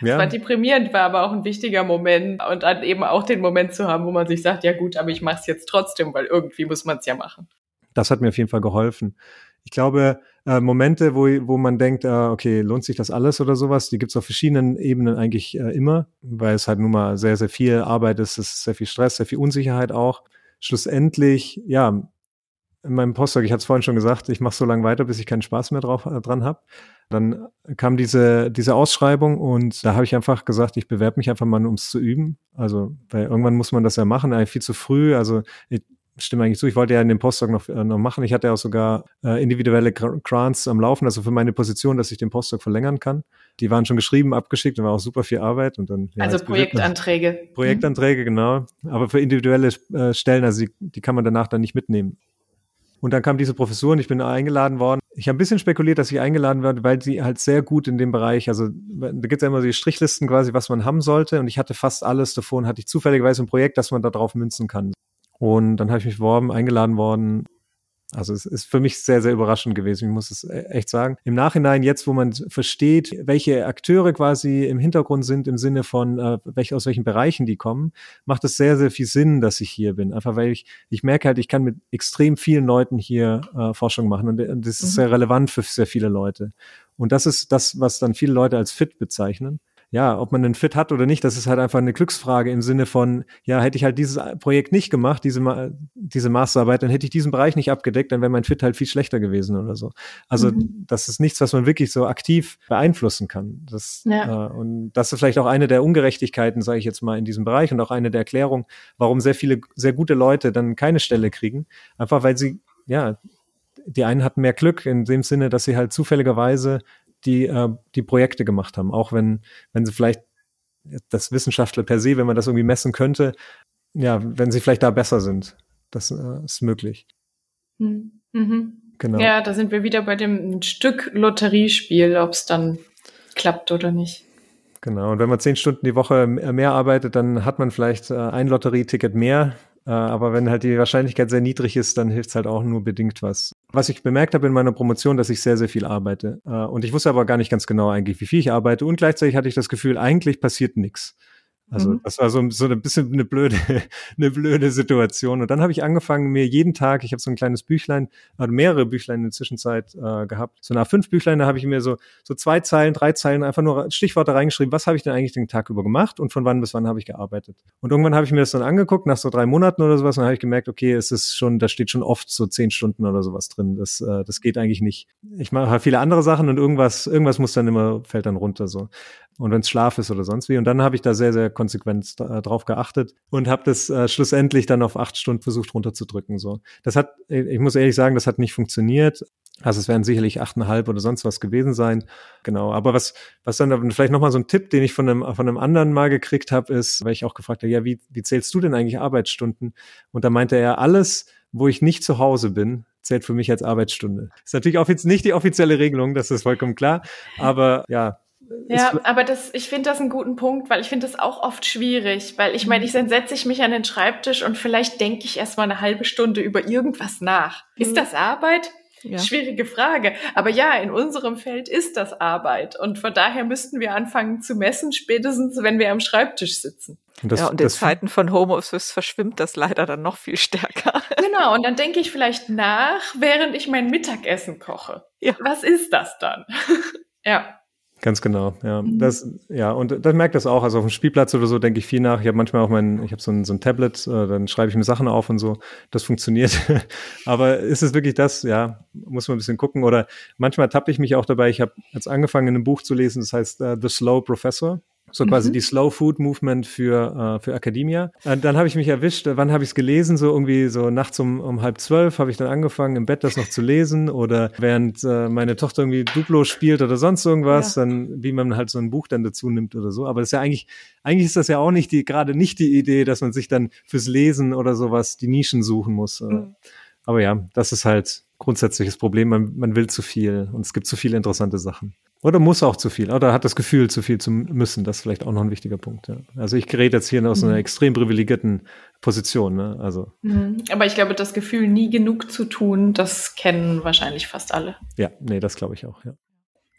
Ja. Es war deprimierend, war aber auch ein wichtiger Moment und dann eben auch den Moment zu haben, wo man sich sagt, ja gut, aber ich mache es jetzt trotzdem, weil irgendwie muss man es ja machen. Das hat mir auf jeden Fall geholfen. Ich glaube, äh, Momente, wo, wo man denkt, äh, okay, lohnt sich das alles oder sowas, die gibt's auf verschiedenen Ebenen eigentlich äh, immer, weil es halt nun mal sehr, sehr viel Arbeit ist, es ist sehr viel Stress, sehr viel Unsicherheit auch. Schlussendlich, ja, in meinem Postdoc, ich hatte es vorhin schon gesagt, ich mache so lange weiter, bis ich keinen Spaß mehr drauf äh, dran habe. Dann kam diese diese Ausschreibung und da habe ich einfach gesagt, ich bewerbe mich einfach mal, um es zu üben. Also, weil irgendwann muss man das ja machen, eigentlich viel zu früh. Also ich, stimme eigentlich zu. Ich wollte ja in dem Postdoc noch, äh, noch machen. Ich hatte ja auch sogar äh, individuelle Grants am Laufen, also für meine Position, dass ich den Postdoc verlängern kann. Die waren schon geschrieben, abgeschickt und war auch super viel Arbeit. Und dann, ja, also Projektanträge. Projektanträge, genau. Aber für individuelle äh, Stellen, also die, die kann man danach dann nicht mitnehmen. Und dann kam diese Professur und ich bin eingeladen worden. Ich habe ein bisschen spekuliert, dass ich eingeladen werde, weil sie halt sehr gut in dem Bereich, also da gibt es ja immer die Strichlisten quasi, was man haben sollte. Und ich hatte fast alles davon, hatte ich zufälligerweise ein Projekt, das man da drauf münzen kann. Und dann habe ich mich beworben, eingeladen worden. Also es ist für mich sehr, sehr überraschend gewesen, ich muss es e-, echt sagen. Im Nachhinein, jetzt, wo man versteht, welche Akteure quasi im Hintergrund sind, im Sinne von, äh, welche, aus welchen Bereichen die kommen, macht es sehr, sehr viel Sinn, dass ich hier bin. Einfach weil ich, ich merke halt, ich kann mit extrem vielen Leuten hier äh, Forschung machen und, und das ist mhm. sehr relevant für sehr viele Leute. Und das ist das, was dann viele Leute als fit bezeichnen ja, ob man einen Fit hat oder nicht, das ist halt einfach eine Glücksfrage im Sinne von, ja, hätte ich halt dieses Projekt nicht gemacht, diese, diese Masterarbeit, dann hätte ich diesen Bereich nicht abgedeckt, dann wäre mein Fit halt viel schlechter gewesen oder so. Also mhm. das ist nichts, was man wirklich so aktiv beeinflussen kann. Das, ja. äh, und das ist vielleicht auch eine der Ungerechtigkeiten, sage ich jetzt mal, in diesem Bereich und auch eine der Erklärungen, warum sehr viele, sehr gute Leute dann keine Stelle kriegen. Einfach weil sie, ja, die einen hatten mehr Glück in dem Sinne, dass sie halt zufälligerweise die, äh, die Projekte gemacht haben. Auch wenn, wenn sie vielleicht das Wissenschaftler per se, wenn man das irgendwie messen könnte, ja, wenn sie vielleicht da besser sind. Das äh, ist möglich. Hm. Mhm. Genau. Ja, da sind wir wieder bei dem Stück Lotteriespiel, ob es dann klappt oder nicht. Genau, und wenn man zehn Stunden die Woche mehr arbeitet, dann hat man vielleicht äh, ein Lotterieticket mehr, äh, aber wenn halt die Wahrscheinlichkeit sehr niedrig ist, dann hilft es halt auch nur bedingt was. Was ich bemerkt habe in meiner Promotion, dass ich sehr, sehr viel arbeite. Äh, und ich wusste aber gar nicht ganz genau eigentlich, wie viel ich arbeite. Und gleichzeitig hatte ich das Gefühl, eigentlich passiert nichts. Also mhm. das war so, so ein bisschen eine blöde, eine blöde Situation. Und dann habe ich angefangen, mir jeden Tag, ich habe so ein kleines Büchlein, also mehrere Büchlein in der Zwischenzeit äh, gehabt. So nach fünf Büchlein, da habe ich mir so, so zwei Zeilen, drei Zeilen einfach nur Stichworte reingeschrieben, was habe ich denn eigentlich den Tag über gemacht und von wann bis wann habe ich gearbeitet. Und irgendwann habe ich mir das dann angeguckt, nach so drei Monaten oder sowas, und habe ich gemerkt, okay, es ist schon, da steht schon oft so zehn Stunden oder sowas drin. Das, äh, das geht eigentlich nicht. Ich mache halt viele andere Sachen und irgendwas, irgendwas muss dann immer, fällt dann runter so und wenn es Schlaf ist oder sonst wie. Und dann habe ich da sehr, sehr konsequent äh, drauf geachtet und habe das äh, schlussendlich dann auf acht Stunden versucht runterzudrücken. So, das hat, ich muss ehrlich sagen, das hat nicht funktioniert. Also es werden sicherlich achteinhalb oder sonst was gewesen sein. Genau. Aber was, was dann vielleicht nochmal so ein Tipp, den ich von einem, von einem anderen mal gekriegt habe, ist, weil ich auch gefragt habe, ja, wie, wie zählst du denn eigentlich Arbeitsstunden? Und da meinte er, alles, wo ich nicht zu Hause bin, zählt für mich als Arbeitsstunde. Ist natürlich auch jetzt nicht die offizielle Regelung, das ist vollkommen klar. Aber ja, ja, aber das, ich finde das einen guten Punkt, weil ich finde das auch oft schwierig, weil ich meine, ich dann setze ich mich an den Schreibtisch und vielleicht denke ich erstmal eine halbe Stunde über irgendwas nach. Mhm. Ist das Arbeit? Ja. Schwierige Frage. Aber ja, in unserem Feld ist das Arbeit. Und von daher müssten wir anfangen zu messen, spätestens wenn wir am Schreibtisch sitzen. Und das, ja, und in Zeiten von Homeoffice verschwimmt das leider dann noch viel stärker. Genau, und dann denke ich vielleicht nach, während ich mein Mittagessen koche. Ja. Was ist das dann? ja. Ganz genau, ja. Mhm. Das, ja, und das merkt das auch. Also auf dem Spielplatz oder so denke ich viel nach. Ich habe manchmal auch mein, ich habe so ein, so ein Tablet, äh, dann schreibe ich mir Sachen auf und so. Das funktioniert. Aber ist es wirklich das? Ja, muss man ein bisschen gucken. Oder manchmal tappe ich mich auch dabei. Ich habe jetzt angefangen, ein Buch zu lesen, das heißt uh, The Slow Professor. So quasi mhm. die Slow Food Movement für, äh, für Academia. Äh, dann habe ich mich erwischt, äh, wann habe ich es gelesen? So irgendwie so nachts um, um halb zwölf habe ich dann angefangen, im Bett das noch zu lesen oder während äh, meine Tochter irgendwie Duplo spielt oder sonst irgendwas, ja. dann wie man halt so ein Buch dann dazu nimmt oder so. Aber das ist ja eigentlich, eigentlich ist das ja auch nicht die, gerade nicht die Idee, dass man sich dann fürs Lesen oder sowas die Nischen suchen muss. Äh. Mhm. Aber ja, das ist halt grundsätzliches Problem. Man, man will zu viel und es gibt zu viele interessante Sachen. Oder muss auch zu viel, oder hat das Gefühl, zu viel zu müssen. Das ist vielleicht auch noch ein wichtiger Punkt. Ja. Also ich rede jetzt hier aus mhm. einer extrem privilegierten Position. Ne? Also. Mhm. Aber ich glaube, das Gefühl, nie genug zu tun, das kennen wahrscheinlich fast alle. Ja, nee, das glaube ich auch, ja.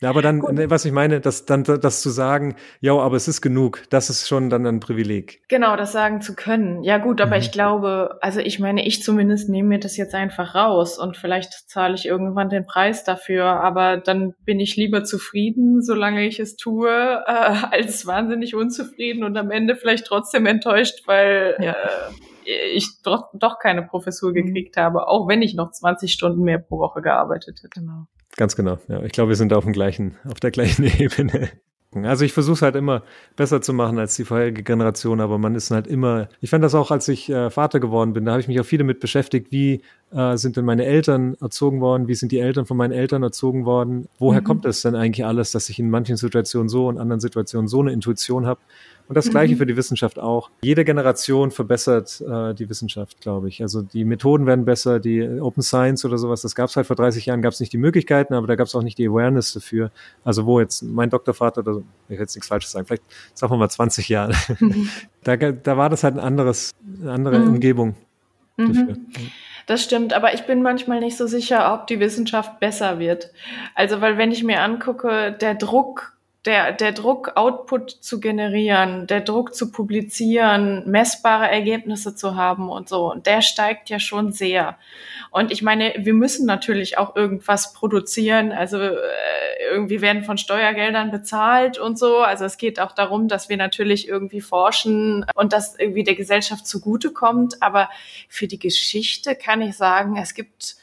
Ja, aber dann, Gut. Ne, was ich meine, das, dann, das zu sagen, ja, aber es ist genug, das ist schon dann ein Privileg. Genau, das sagen zu können. Ja, gut, aber mhm. ich glaube, also ich meine, ich zumindest nehme mir das jetzt einfach raus und vielleicht zahle ich irgendwann den Preis dafür, aber dann bin ich lieber zufrieden, solange ich es tue, äh, als wahnsinnig unzufrieden und am Ende vielleicht trotzdem enttäuscht, weil ja. äh, ich doch, doch keine Professur mhm. gekriegt mhm. habe, auch wenn ich noch 20 Stunden mehr pro Woche gearbeitet hätte. Genau. Ganz genau. Ja, ich glaube, wir sind auf dem gleichen, auf der gleichen Ebene. Also ich versuche es halt immer besser zu machen als die vorherige Generation, aber man ist halt immer. Ich fand das auch, als ich äh, Vater geworden bin, da habe ich mich auch viel damit beschäftigt, wie äh, sind denn meine Eltern erzogen worden, wie sind die Eltern von meinen Eltern erzogen worden, woher mhm. kommt es denn eigentlich alles, dass ich in manchen Situationen so und anderen Situationen so eine Intuition habe. Und das Gleiche mhm. für die Wissenschaft auch. Jede Generation verbessert äh, die Wissenschaft, glaube ich. Also die Methoden werden besser, die Open Science oder sowas, das gab es halt vor 30 Jahren, gab es nicht die Möglichkeiten, aber da gab es auch nicht die Awareness dafür. Also wo jetzt mein Doktorvater, oder ich will jetzt nichts Falsches sagen, vielleicht sagen wir mal 20 Jahre, mhm. da, da war das halt ein anderes, eine andere mhm. Umgebung mhm. dafür. Das stimmt, aber ich bin manchmal nicht so sicher, ob die Wissenschaft besser wird. Also, weil wenn ich mir angucke, der Druck der, der Druck, Output zu generieren, der Druck zu publizieren, messbare Ergebnisse zu haben und so, der steigt ja schon sehr. Und ich meine, wir müssen natürlich auch irgendwas produzieren. Also äh, irgendwie werden von Steuergeldern bezahlt und so. Also es geht auch darum, dass wir natürlich irgendwie forschen und das irgendwie der Gesellschaft zugutekommt. Aber für die Geschichte kann ich sagen, es gibt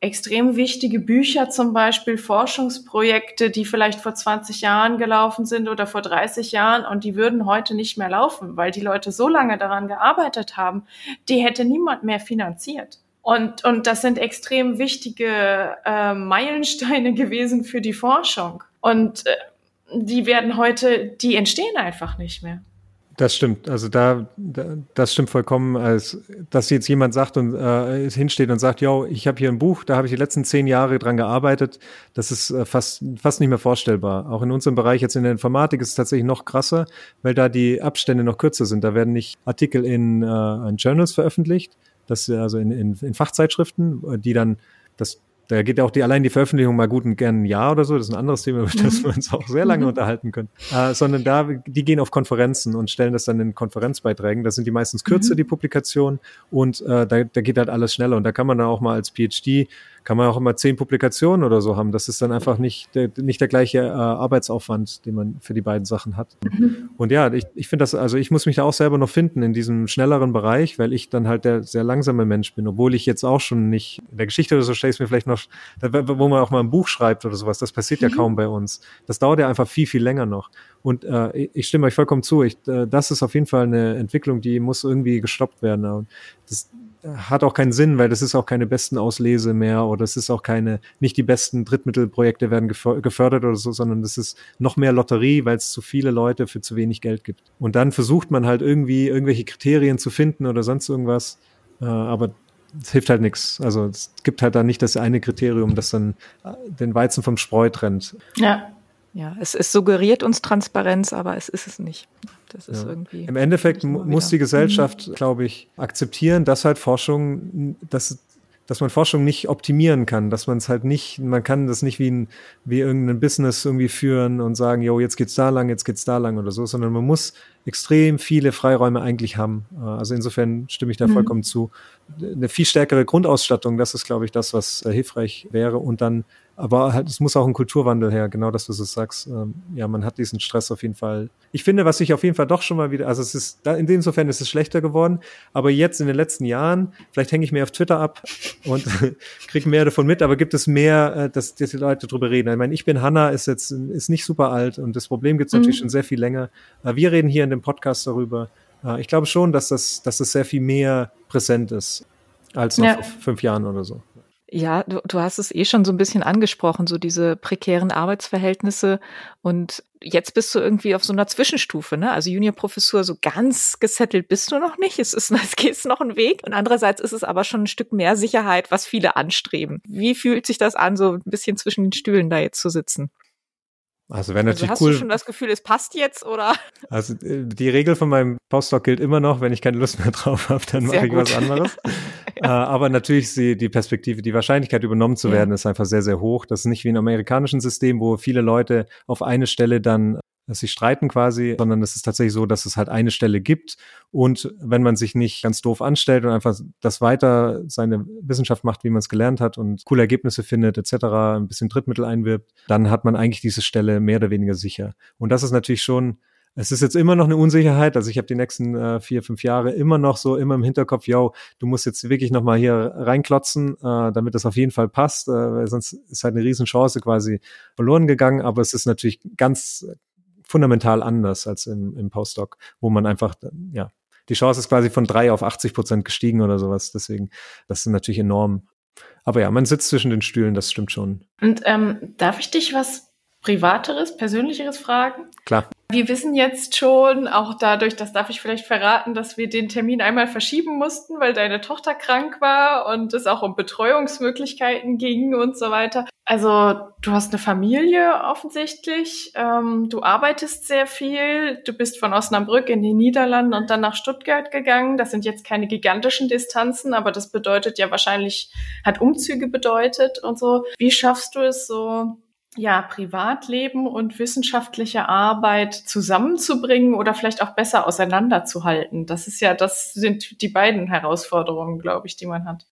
extrem wichtige Bücher, zum Beispiel Forschungsprojekte, die vielleicht vor 20 Jahren gelaufen sind oder vor 30 Jahren und die würden heute nicht mehr laufen, weil die Leute so lange daran gearbeitet haben, die hätte niemand mehr finanziert. Und, und das sind extrem wichtige äh, Meilensteine gewesen für die Forschung. Und äh, die werden heute, die entstehen einfach nicht mehr. Das stimmt. Also da, da, das stimmt vollkommen, als dass jetzt jemand sagt und äh, hinsteht und sagt, yo, ich habe hier ein Buch, da habe ich die letzten zehn Jahre dran gearbeitet. Das ist äh, fast fast nicht mehr vorstellbar. Auch in unserem Bereich jetzt in der Informatik ist es tatsächlich noch krasser, weil da die Abstände noch kürzer sind. Da werden nicht Artikel in, äh, in Journals veröffentlicht, das also in, in, in Fachzeitschriften, die dann das da geht ja auch die, allein die Veröffentlichung mal gut und gern ein Jahr oder so. Das ist ein anderes Thema, über das mhm. wir uns auch sehr lange mhm. unterhalten können. Äh, sondern da, die gehen auf Konferenzen und stellen das dann in Konferenzbeiträgen. Da sind die meistens kürzer, mhm. die Publikationen. Und äh, da, da geht halt alles schneller. Und da kann man dann auch mal als PhD kann man auch immer zehn Publikationen oder so haben. Das ist dann einfach nicht der, nicht der gleiche äh, Arbeitsaufwand, den man für die beiden Sachen hat. Mhm. Und ja, ich, ich finde das, also ich muss mich da auch selber noch finden in diesem schnelleren Bereich, weil ich dann halt der sehr langsame Mensch bin, obwohl ich jetzt auch schon nicht in der Geschichte oder so stelle ich mir vielleicht noch, wo man auch mal ein Buch schreibt oder sowas, das passiert ja mhm. kaum bei uns. Das dauert ja einfach viel, viel länger noch. Und äh, ich stimme euch vollkommen zu. Ich, äh, das ist auf jeden Fall eine Entwicklung, die muss irgendwie gestoppt werden. Und das, hat auch keinen Sinn, weil das ist auch keine besten Auslese mehr oder es ist auch keine, nicht die besten Drittmittelprojekte werden gefördert oder so, sondern es ist noch mehr Lotterie, weil es zu viele Leute für zu wenig Geld gibt. Und dann versucht man halt irgendwie irgendwelche Kriterien zu finden oder sonst irgendwas, äh, aber es hilft halt nichts. Also es gibt halt da nicht das eine Kriterium, das dann äh, den Weizen vom Spreu trennt. Ja. Ja, es, es suggeriert uns Transparenz, aber es ist es nicht. Das ist ja. irgendwie. Im Endeffekt muss die Gesellschaft, mhm. glaube ich, akzeptieren, dass halt Forschung, dass, dass man Forschung nicht optimieren kann, dass man es halt nicht, man kann das nicht wie ein, wie irgendein Business irgendwie führen und sagen, jo, jetzt geht's da lang, jetzt geht's da lang oder so, sondern man muss extrem viele Freiräume eigentlich haben. Äh, also insofern stimme ich da mhm. vollkommen zu. Eine viel stärkere Grundausstattung, das ist, glaube ich, das, was äh, hilfreich wäre. Und dann aber halt, es muss auch ein Kulturwandel her, genau das, was du sagst. Ähm, ja, man hat diesen Stress auf jeden Fall. Ich finde, was sich auf jeden Fall doch schon mal wieder, also es ist, da, in insofern ist es schlechter geworden, aber jetzt in den letzten Jahren, vielleicht hänge ich mehr auf Twitter ab und kriege mehr davon mit, aber gibt es mehr, äh, dass, dass die Leute drüber reden. Ich meine, ich bin Hanna, ist jetzt, ist nicht super alt und das Problem gibt es mhm. natürlich schon sehr viel länger. Äh, wir reden hier in dem Podcast darüber. Äh, ich glaube schon, dass das, dass das sehr viel mehr präsent ist als noch ja. vor fünf Jahren oder so. Ja, du, du hast es eh schon so ein bisschen angesprochen, so diese prekären Arbeitsverhältnisse. Und jetzt bist du irgendwie auf so einer Zwischenstufe, ne? Also Juniorprofessur, so ganz gesettelt bist du noch nicht. Es ist, es geht noch ein Weg. Und andererseits ist es aber schon ein Stück mehr Sicherheit, was viele anstreben. Wie fühlt sich das an, so ein bisschen zwischen den Stühlen da jetzt zu sitzen? Also wäre natürlich also hast cool. Hast du schon das Gefühl, es passt jetzt oder? Also äh, die Regel von meinem Postdoc gilt immer noch, wenn ich keine Lust mehr drauf habe, dann mache ich gut. was anderes. ja. äh, aber natürlich die, die Perspektive, die Wahrscheinlichkeit übernommen zu werden, ja. ist einfach sehr, sehr hoch. Das ist nicht wie im amerikanischen System, wo viele Leute auf eine Stelle dann dass sie streiten quasi, sondern es ist tatsächlich so, dass es halt eine Stelle gibt und wenn man sich nicht ganz doof anstellt und einfach das weiter seine Wissenschaft macht, wie man es gelernt hat und coole Ergebnisse findet etc., ein bisschen Drittmittel einwirbt, dann hat man eigentlich diese Stelle mehr oder weniger sicher. Und das ist natürlich schon es ist jetzt immer noch eine Unsicherheit. Also ich habe die nächsten äh, vier, fünf Jahre immer noch so immer im Hinterkopf, yo, du musst jetzt wirklich nochmal hier reinklotzen, äh, damit das auf jeden Fall passt. Äh, weil sonst ist halt eine Riesenchance quasi verloren gegangen. Aber es ist natürlich ganz fundamental anders als im, im Postdoc, wo man einfach, ja, die Chance ist quasi von drei auf 80 Prozent gestiegen oder sowas. Deswegen, das ist natürlich enorm. Aber ja, man sitzt zwischen den Stühlen, das stimmt schon. Und ähm, darf ich dich was Privateres, Persönlicheres fragen? Klar. Wir wissen jetzt schon, auch dadurch, das darf ich vielleicht verraten, dass wir den Termin einmal verschieben mussten, weil deine Tochter krank war und es auch um Betreuungsmöglichkeiten ging und so weiter. Also du hast eine Familie offensichtlich, ähm, du arbeitest sehr viel, du bist von Osnabrück in die Niederlanden und dann nach Stuttgart gegangen. Das sind jetzt keine gigantischen Distanzen, aber das bedeutet ja wahrscheinlich, hat Umzüge bedeutet und so. Wie schaffst du es so, ja, Privatleben und wissenschaftliche Arbeit zusammenzubringen oder vielleicht auch besser auseinanderzuhalten. Das ist ja, das sind die beiden Herausforderungen, glaube ich, die man hat.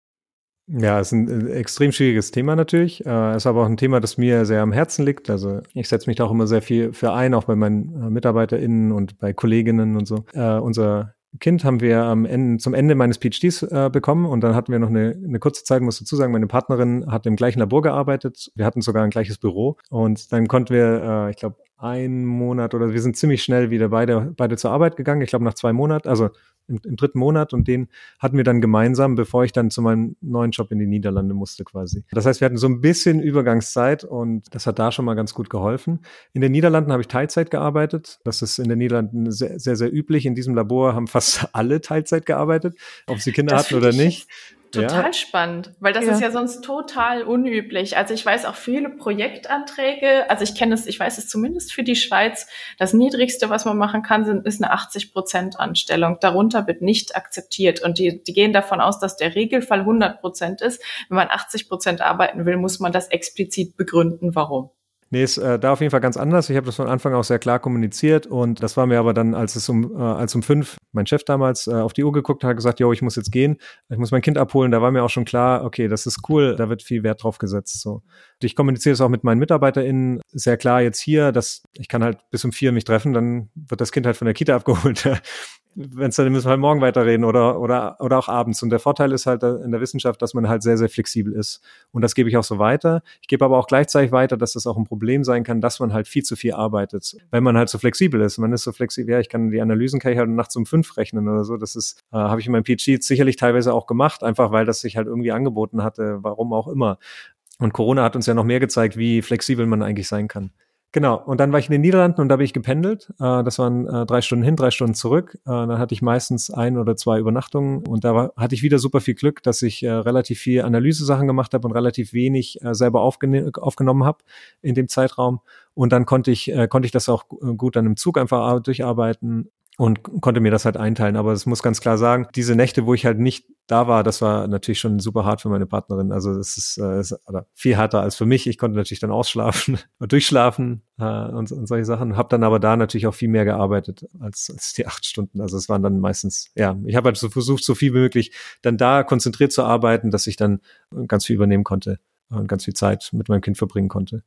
Ja, es ist ein äh, extrem schwieriges Thema natürlich. Es ist aber auch ein Thema, das mir sehr am Herzen liegt. Also ich setze mich da auch immer sehr viel für ein, auch bei meinen äh, MitarbeiterInnen und bei Kolleginnen und so. Unser Kind haben wir am Ende, zum Ende meines PhDs äh, bekommen und dann hatten wir noch eine, eine kurze Zeit, muss dazu sagen, meine Partnerin hat im gleichen Labor gearbeitet. Wir hatten sogar ein gleiches Büro und dann konnten wir, äh, ich glaube, ein Monat oder wir sind ziemlich schnell wieder beide, beide zur Arbeit gegangen. Ich glaube, nach zwei Monaten, also im, im, dritten Monat und den hatten wir dann gemeinsam, bevor ich dann zu meinem neuen Job in die Niederlande musste quasi. Das heißt, wir hatten so ein bisschen Übergangszeit und das hat da schon mal ganz gut geholfen. In den Niederlanden habe ich Teilzeit gearbeitet. Das ist in den Niederlanden sehr, sehr, sehr üblich. In diesem Labor haben fast alle Teilzeit gearbeitet, ob sie Kinder das hatten oder nicht total ja. spannend, weil das ja. ist ja sonst total unüblich. Also ich weiß auch viele Projektanträge, also ich kenne es, ich weiß es zumindest für die Schweiz, das niedrigste, was man machen kann, sind, ist eine 80 Prozent Anstellung. Darunter wird nicht akzeptiert und die, die gehen davon aus, dass der Regelfall 100 Prozent ist. Wenn man 80 Prozent arbeiten will, muss man das explizit begründen, warum. Nee, ist äh, da auf jeden Fall ganz anders. Ich habe das von Anfang auch sehr klar kommuniziert und das war mir aber dann, als es um, äh, als um fünf mein Chef damals äh, auf die Uhr geguckt hat, gesagt, jo, ich muss jetzt gehen, ich muss mein Kind abholen. Da war mir auch schon klar, okay, das ist cool, da wird viel Wert drauf gesetzt. So. Ich kommuniziere es auch mit meinen MitarbeiterInnen sehr klar jetzt hier, dass ich kann halt bis um vier mich treffen, dann wird das Kind halt von der Kita abgeholt wenn es dann müssen wir halt morgen weiterreden oder, oder, oder auch abends. Und der Vorteil ist halt in der Wissenschaft, dass man halt sehr, sehr flexibel ist. Und das gebe ich auch so weiter. Ich gebe aber auch gleichzeitig weiter, dass das auch ein Problem sein kann, dass man halt viel zu viel arbeitet. Wenn man halt so flexibel ist. Man ist so flexibel, ja, ich kann die Analysen kann ich halt nachts um fünf rechnen oder so. Das ist, äh, habe ich in meinem PhD sicherlich teilweise auch gemacht, einfach weil das sich halt irgendwie angeboten hatte, warum auch immer. Und Corona hat uns ja noch mehr gezeigt, wie flexibel man eigentlich sein kann. Genau, und dann war ich in den Niederlanden und da bin ich gependelt. Äh, das waren äh, drei Stunden hin, drei Stunden zurück. Äh, dann hatte ich meistens ein oder zwei Übernachtungen und da hatte ich wieder super viel Glück, dass ich relativ viel Analysesachen gemacht habe und relativ wenig selber aufgenommen habe in dem Zeitraum. Und dann konnte ich, konnte ich das auch gut dann im Zug einfach durcharbeiten und konnte mir das halt einteilen. Aber es muss ganz klar sagen, diese Nächte, wo ich halt nicht da war, das war natürlich schon super hart für meine Partnerin. Also das ist, äh, ist viel härter als für mich. Ich konnte natürlich dann ausschlafen, durchschlafen äh, und, und solche Sachen. Habe dann aber da natürlich auch viel mehr gearbeitet als, als die acht Stunden. Also es waren dann meistens, ja, ich habe halt so versucht, so viel wie möglich dann da konzentriert zu arbeiten, dass ich dann ganz viel übernehmen konnte und ganz viel Zeit mit meinem Kind verbringen konnte.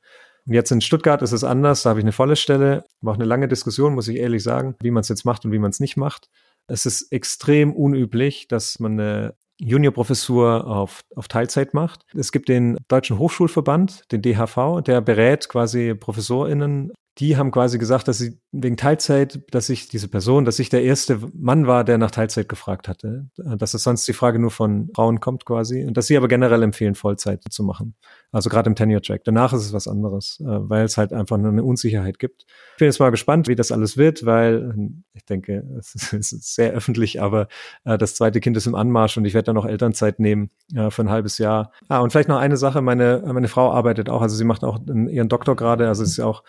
Und jetzt in Stuttgart ist es anders, da habe ich eine volle Stelle, war auch eine lange Diskussion, muss ich ehrlich sagen, wie man es jetzt macht und wie man es nicht macht. Es ist extrem unüblich, dass man eine Juniorprofessur auf, auf Teilzeit macht. Es gibt den Deutschen Hochschulverband, den DHV, der berät quasi ProfessorInnen die haben quasi gesagt, dass sie wegen Teilzeit, dass ich diese Person, dass ich der erste Mann war, der nach Teilzeit gefragt hatte. Dass es sonst die Frage nur von Frauen kommt quasi. Und dass sie aber generell empfehlen, Vollzeit zu machen. Also gerade im Tenure-Track. Danach ist es was anderes, äh, weil es halt einfach eine Unsicherheit gibt. Ich bin jetzt mal gespannt, wie das alles wird, weil ich denke, es ist sehr öffentlich, aber äh, das zweite Kind ist im Anmarsch und ich werde dann noch Elternzeit nehmen äh, für ein halbes Jahr. Ah, und vielleicht noch eine Sache, meine, meine Frau arbeitet auch, also sie macht auch ihren Doktor gerade, also ist ja auch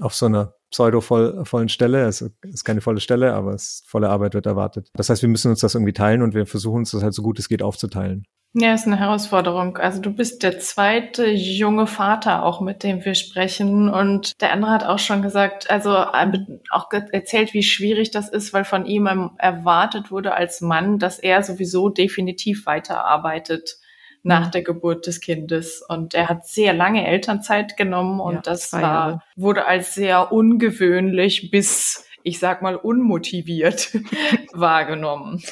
auf so einer pseudo-vollen Stelle. Es ist keine volle Stelle, aber es volle Arbeit wird erwartet. Das heißt, wir müssen uns das irgendwie teilen und wir versuchen uns das halt so gut es geht aufzuteilen. Ja, ist eine Herausforderung. Also du bist der zweite junge Vater auch, mit dem wir sprechen. Und der andere hat auch schon gesagt, also auch erzählt, wie schwierig das ist, weil von ihm erwartet wurde als Mann, dass er sowieso definitiv weiterarbeitet nach der Geburt des Kindes. Und er hat sehr lange Elternzeit genommen und ja, das war, wurde als sehr ungewöhnlich bis, ich sag mal, unmotiviert wahrgenommen.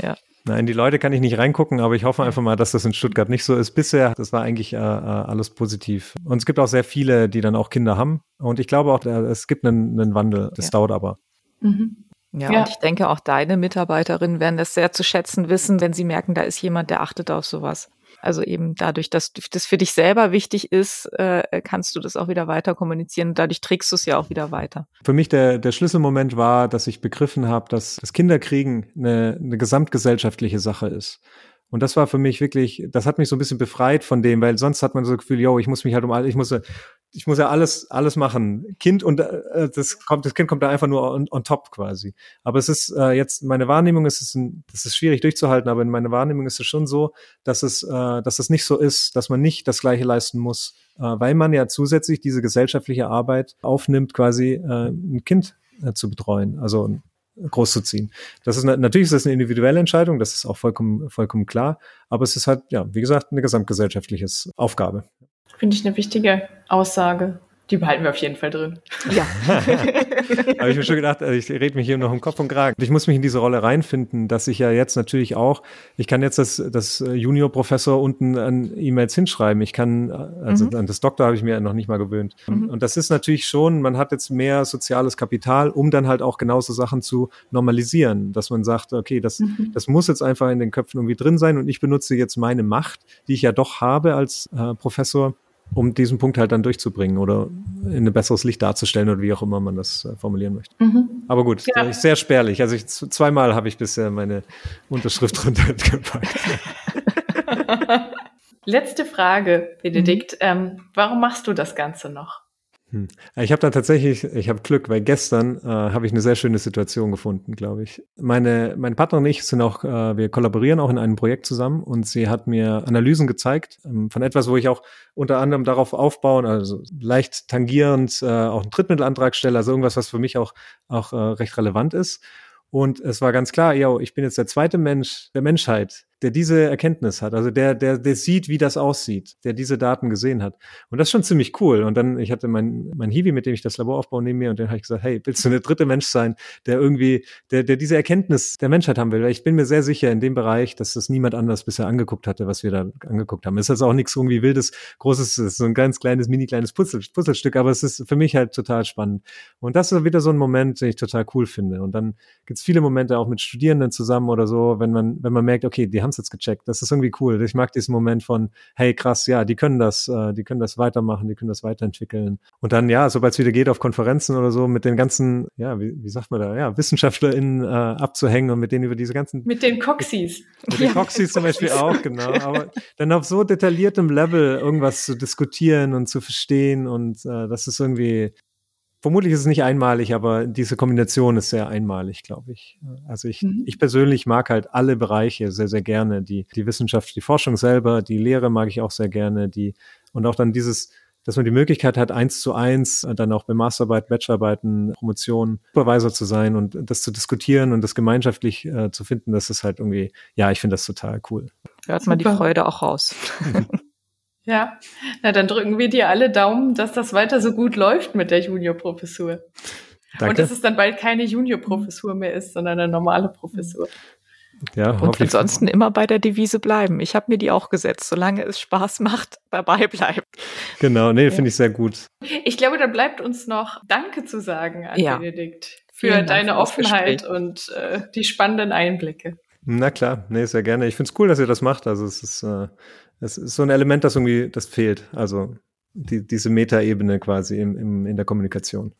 Ja. Nein, die Leute kann ich nicht reingucken, aber ich hoffe einfach mal, dass das in Stuttgart nicht so ist. Bisher, das war eigentlich äh, äh, alles positiv. Und es gibt auch sehr viele, die dann auch Kinder haben. Und ich glaube auch, äh, es gibt einen, einen Wandel. Das ja. dauert aber. Mhm. Ja, ja, und ich denke, auch deine Mitarbeiterinnen werden das sehr zu schätzen wissen, wenn sie merken, da ist jemand, der achtet auf sowas. Also eben dadurch, dass das für dich selber wichtig ist, äh, kannst du das auch wieder weiter kommunizieren. Dadurch trägst du es ja auch wieder weiter. Für mich der, der Schlüsselmoment war, dass ich begriffen habe, dass das Kinderkriegen eine, eine gesamtgesellschaftliche Sache ist. Und das war für mich wirklich, das hat mich so ein bisschen befreit von dem, weil sonst hat man so das Gefühl, yo, ich muss mich halt um alles, ich muss, ich muss ja alles, alles machen. Kind und äh, das kommt, das Kind kommt da einfach nur on, on top quasi. Aber es ist äh, jetzt meine Wahrnehmung, ist es ein, das ist schwierig durchzuhalten, aber in meiner Wahrnehmung ist es schon so, dass es, äh, dass es nicht so ist, dass man nicht das Gleiche leisten muss, äh, weil man ja zusätzlich diese gesellschaftliche Arbeit aufnimmt, quasi äh, ein Kind äh, zu betreuen. Also großzuziehen. Das ist natürlich ist das eine individuelle Entscheidung, das ist auch vollkommen vollkommen klar, aber es ist halt ja, wie gesagt, eine gesamtgesellschaftliche Aufgabe. Finde ich eine wichtige Aussage. Die behalten wir auf jeden Fall drin. Ja. Habe ich mir schon gedacht, also ich rede mich hier noch im Kopf und Kragen. Ich muss mich in diese Rolle reinfinden, dass ich ja jetzt natürlich auch, ich kann jetzt das, das Junior-Professor unten an E-Mails hinschreiben. Ich kann, also mhm. an das Doktor habe ich mir noch nicht mal gewöhnt. Mhm. Und das ist natürlich schon, man hat jetzt mehr soziales Kapital, um dann halt auch genauso Sachen zu normalisieren, dass man sagt, okay, das, mhm. das muss jetzt einfach in den Köpfen irgendwie drin sein und ich benutze jetzt meine Macht, die ich ja doch habe als äh, Professor, um diesen Punkt halt dann durchzubringen oder in ein besseres Licht darzustellen oder wie auch immer man das äh, formulieren möchte. Mhm. Aber gut, ja. sehr spärlich. Also ich, zweimal habe ich bisher meine Unterschrift runtergepackt. Letzte Frage, Benedikt. Mhm. Ähm, warum machst du das Ganze noch? Hm. Ich habe da tatsächlich, ich habe Glück, weil gestern äh, habe ich eine sehr schöne Situation gefunden, glaube ich. Meine, meine Partner und ich sind auch, äh, wir kollaborieren auch in einem Projekt zusammen und sie hat mir Analysen gezeigt ähm, von etwas, wo ich auch unter anderem darauf aufbauen, also leicht tangierend äh, auch einen Drittmittelantrag stelle, also irgendwas, was für mich auch, auch äh, recht relevant ist. Und es war ganz klar, yo, ich bin jetzt der zweite Mensch der Menschheit, der diese Erkenntnis hat, also der, der, der sieht, wie das aussieht, der diese Daten gesehen hat. Und das ist schon ziemlich cool. Und dann, ich hatte mein, mein Hiwi, mit dem ich das Labor aufbaue, neben mir, und dann habe ich gesagt, hey, willst du der dritte Mensch sein, der irgendwie, der, der diese Erkenntnis der Menschheit haben will? Weil ich bin mir sehr sicher in dem Bereich, dass das niemand anders bisher angeguckt hatte, was wir da angeguckt haben. Es ist also auch nichts irgendwie wildes, großes, es ist so ein ganz kleines, mini kleines Puzzle, Puzzlestück, aber es ist für mich halt total spannend. Und das ist wieder so ein Moment, den ich total cool finde. Und dann gibt es viele Momente auch mit Studierenden zusammen oder so, wenn man, wenn man merkt, okay, die haben es jetzt gecheckt. Das ist irgendwie cool. Ich mag diesen Moment von, hey, krass, ja, die können das, äh, die können das weitermachen, die können das weiterentwickeln. Und dann, ja, sobald es wieder geht auf Konferenzen oder so, mit den ganzen, ja, wie, wie sagt man da, ja, WissenschaftlerInnen äh, abzuhängen und mit denen über diese ganzen. Mit den Coxys. Mit den Coxys zum Beispiel auch, genau. Aber dann auf so detailliertem Level irgendwas zu diskutieren und zu verstehen und äh, das ist irgendwie, vermutlich ist es nicht einmalig, aber diese Kombination ist sehr einmalig, glaube ich. Also ich, mhm. ich persönlich mag halt alle Bereiche sehr, sehr gerne. Die, die Wissenschaft, die Forschung selber, die Lehre mag ich auch sehr gerne, die, und auch dann dieses, dass man die Möglichkeit hat, eins zu eins, dann auch bei Masterarbeit, Bachelorarbeiten, Promotion, Supervisor zu sein und das zu diskutieren und das gemeinschaftlich äh, zu finden, das ist halt irgendwie, ja, ich finde das total cool. Hört man die Freude auch raus. Ja, na dann drücken wir dir alle Daumen, dass das weiter so gut läuft mit der Juniorprofessur. Danke. Und dass es dann bald keine Juniorprofessur mehr ist, sondern eine normale Professur. Ja, und ansonsten immer bei der Devise bleiben. Ich habe mir die auch gesetzt, solange es Spaß macht, dabei bleiben. Genau, nee, finde ich sehr gut. Ich glaube, da bleibt uns noch Danke zu sagen an ja. Benedikt für deine Offenheit und äh, die spannenden Einblicke. Na klar, nee, sehr gerne. Ich finde es cool, dass ihr das macht. Also es ist äh, es ist so ein Element, das irgendwie, das fehlt. Also die, diese Metaebene quasi im, im, in der Kommunikation.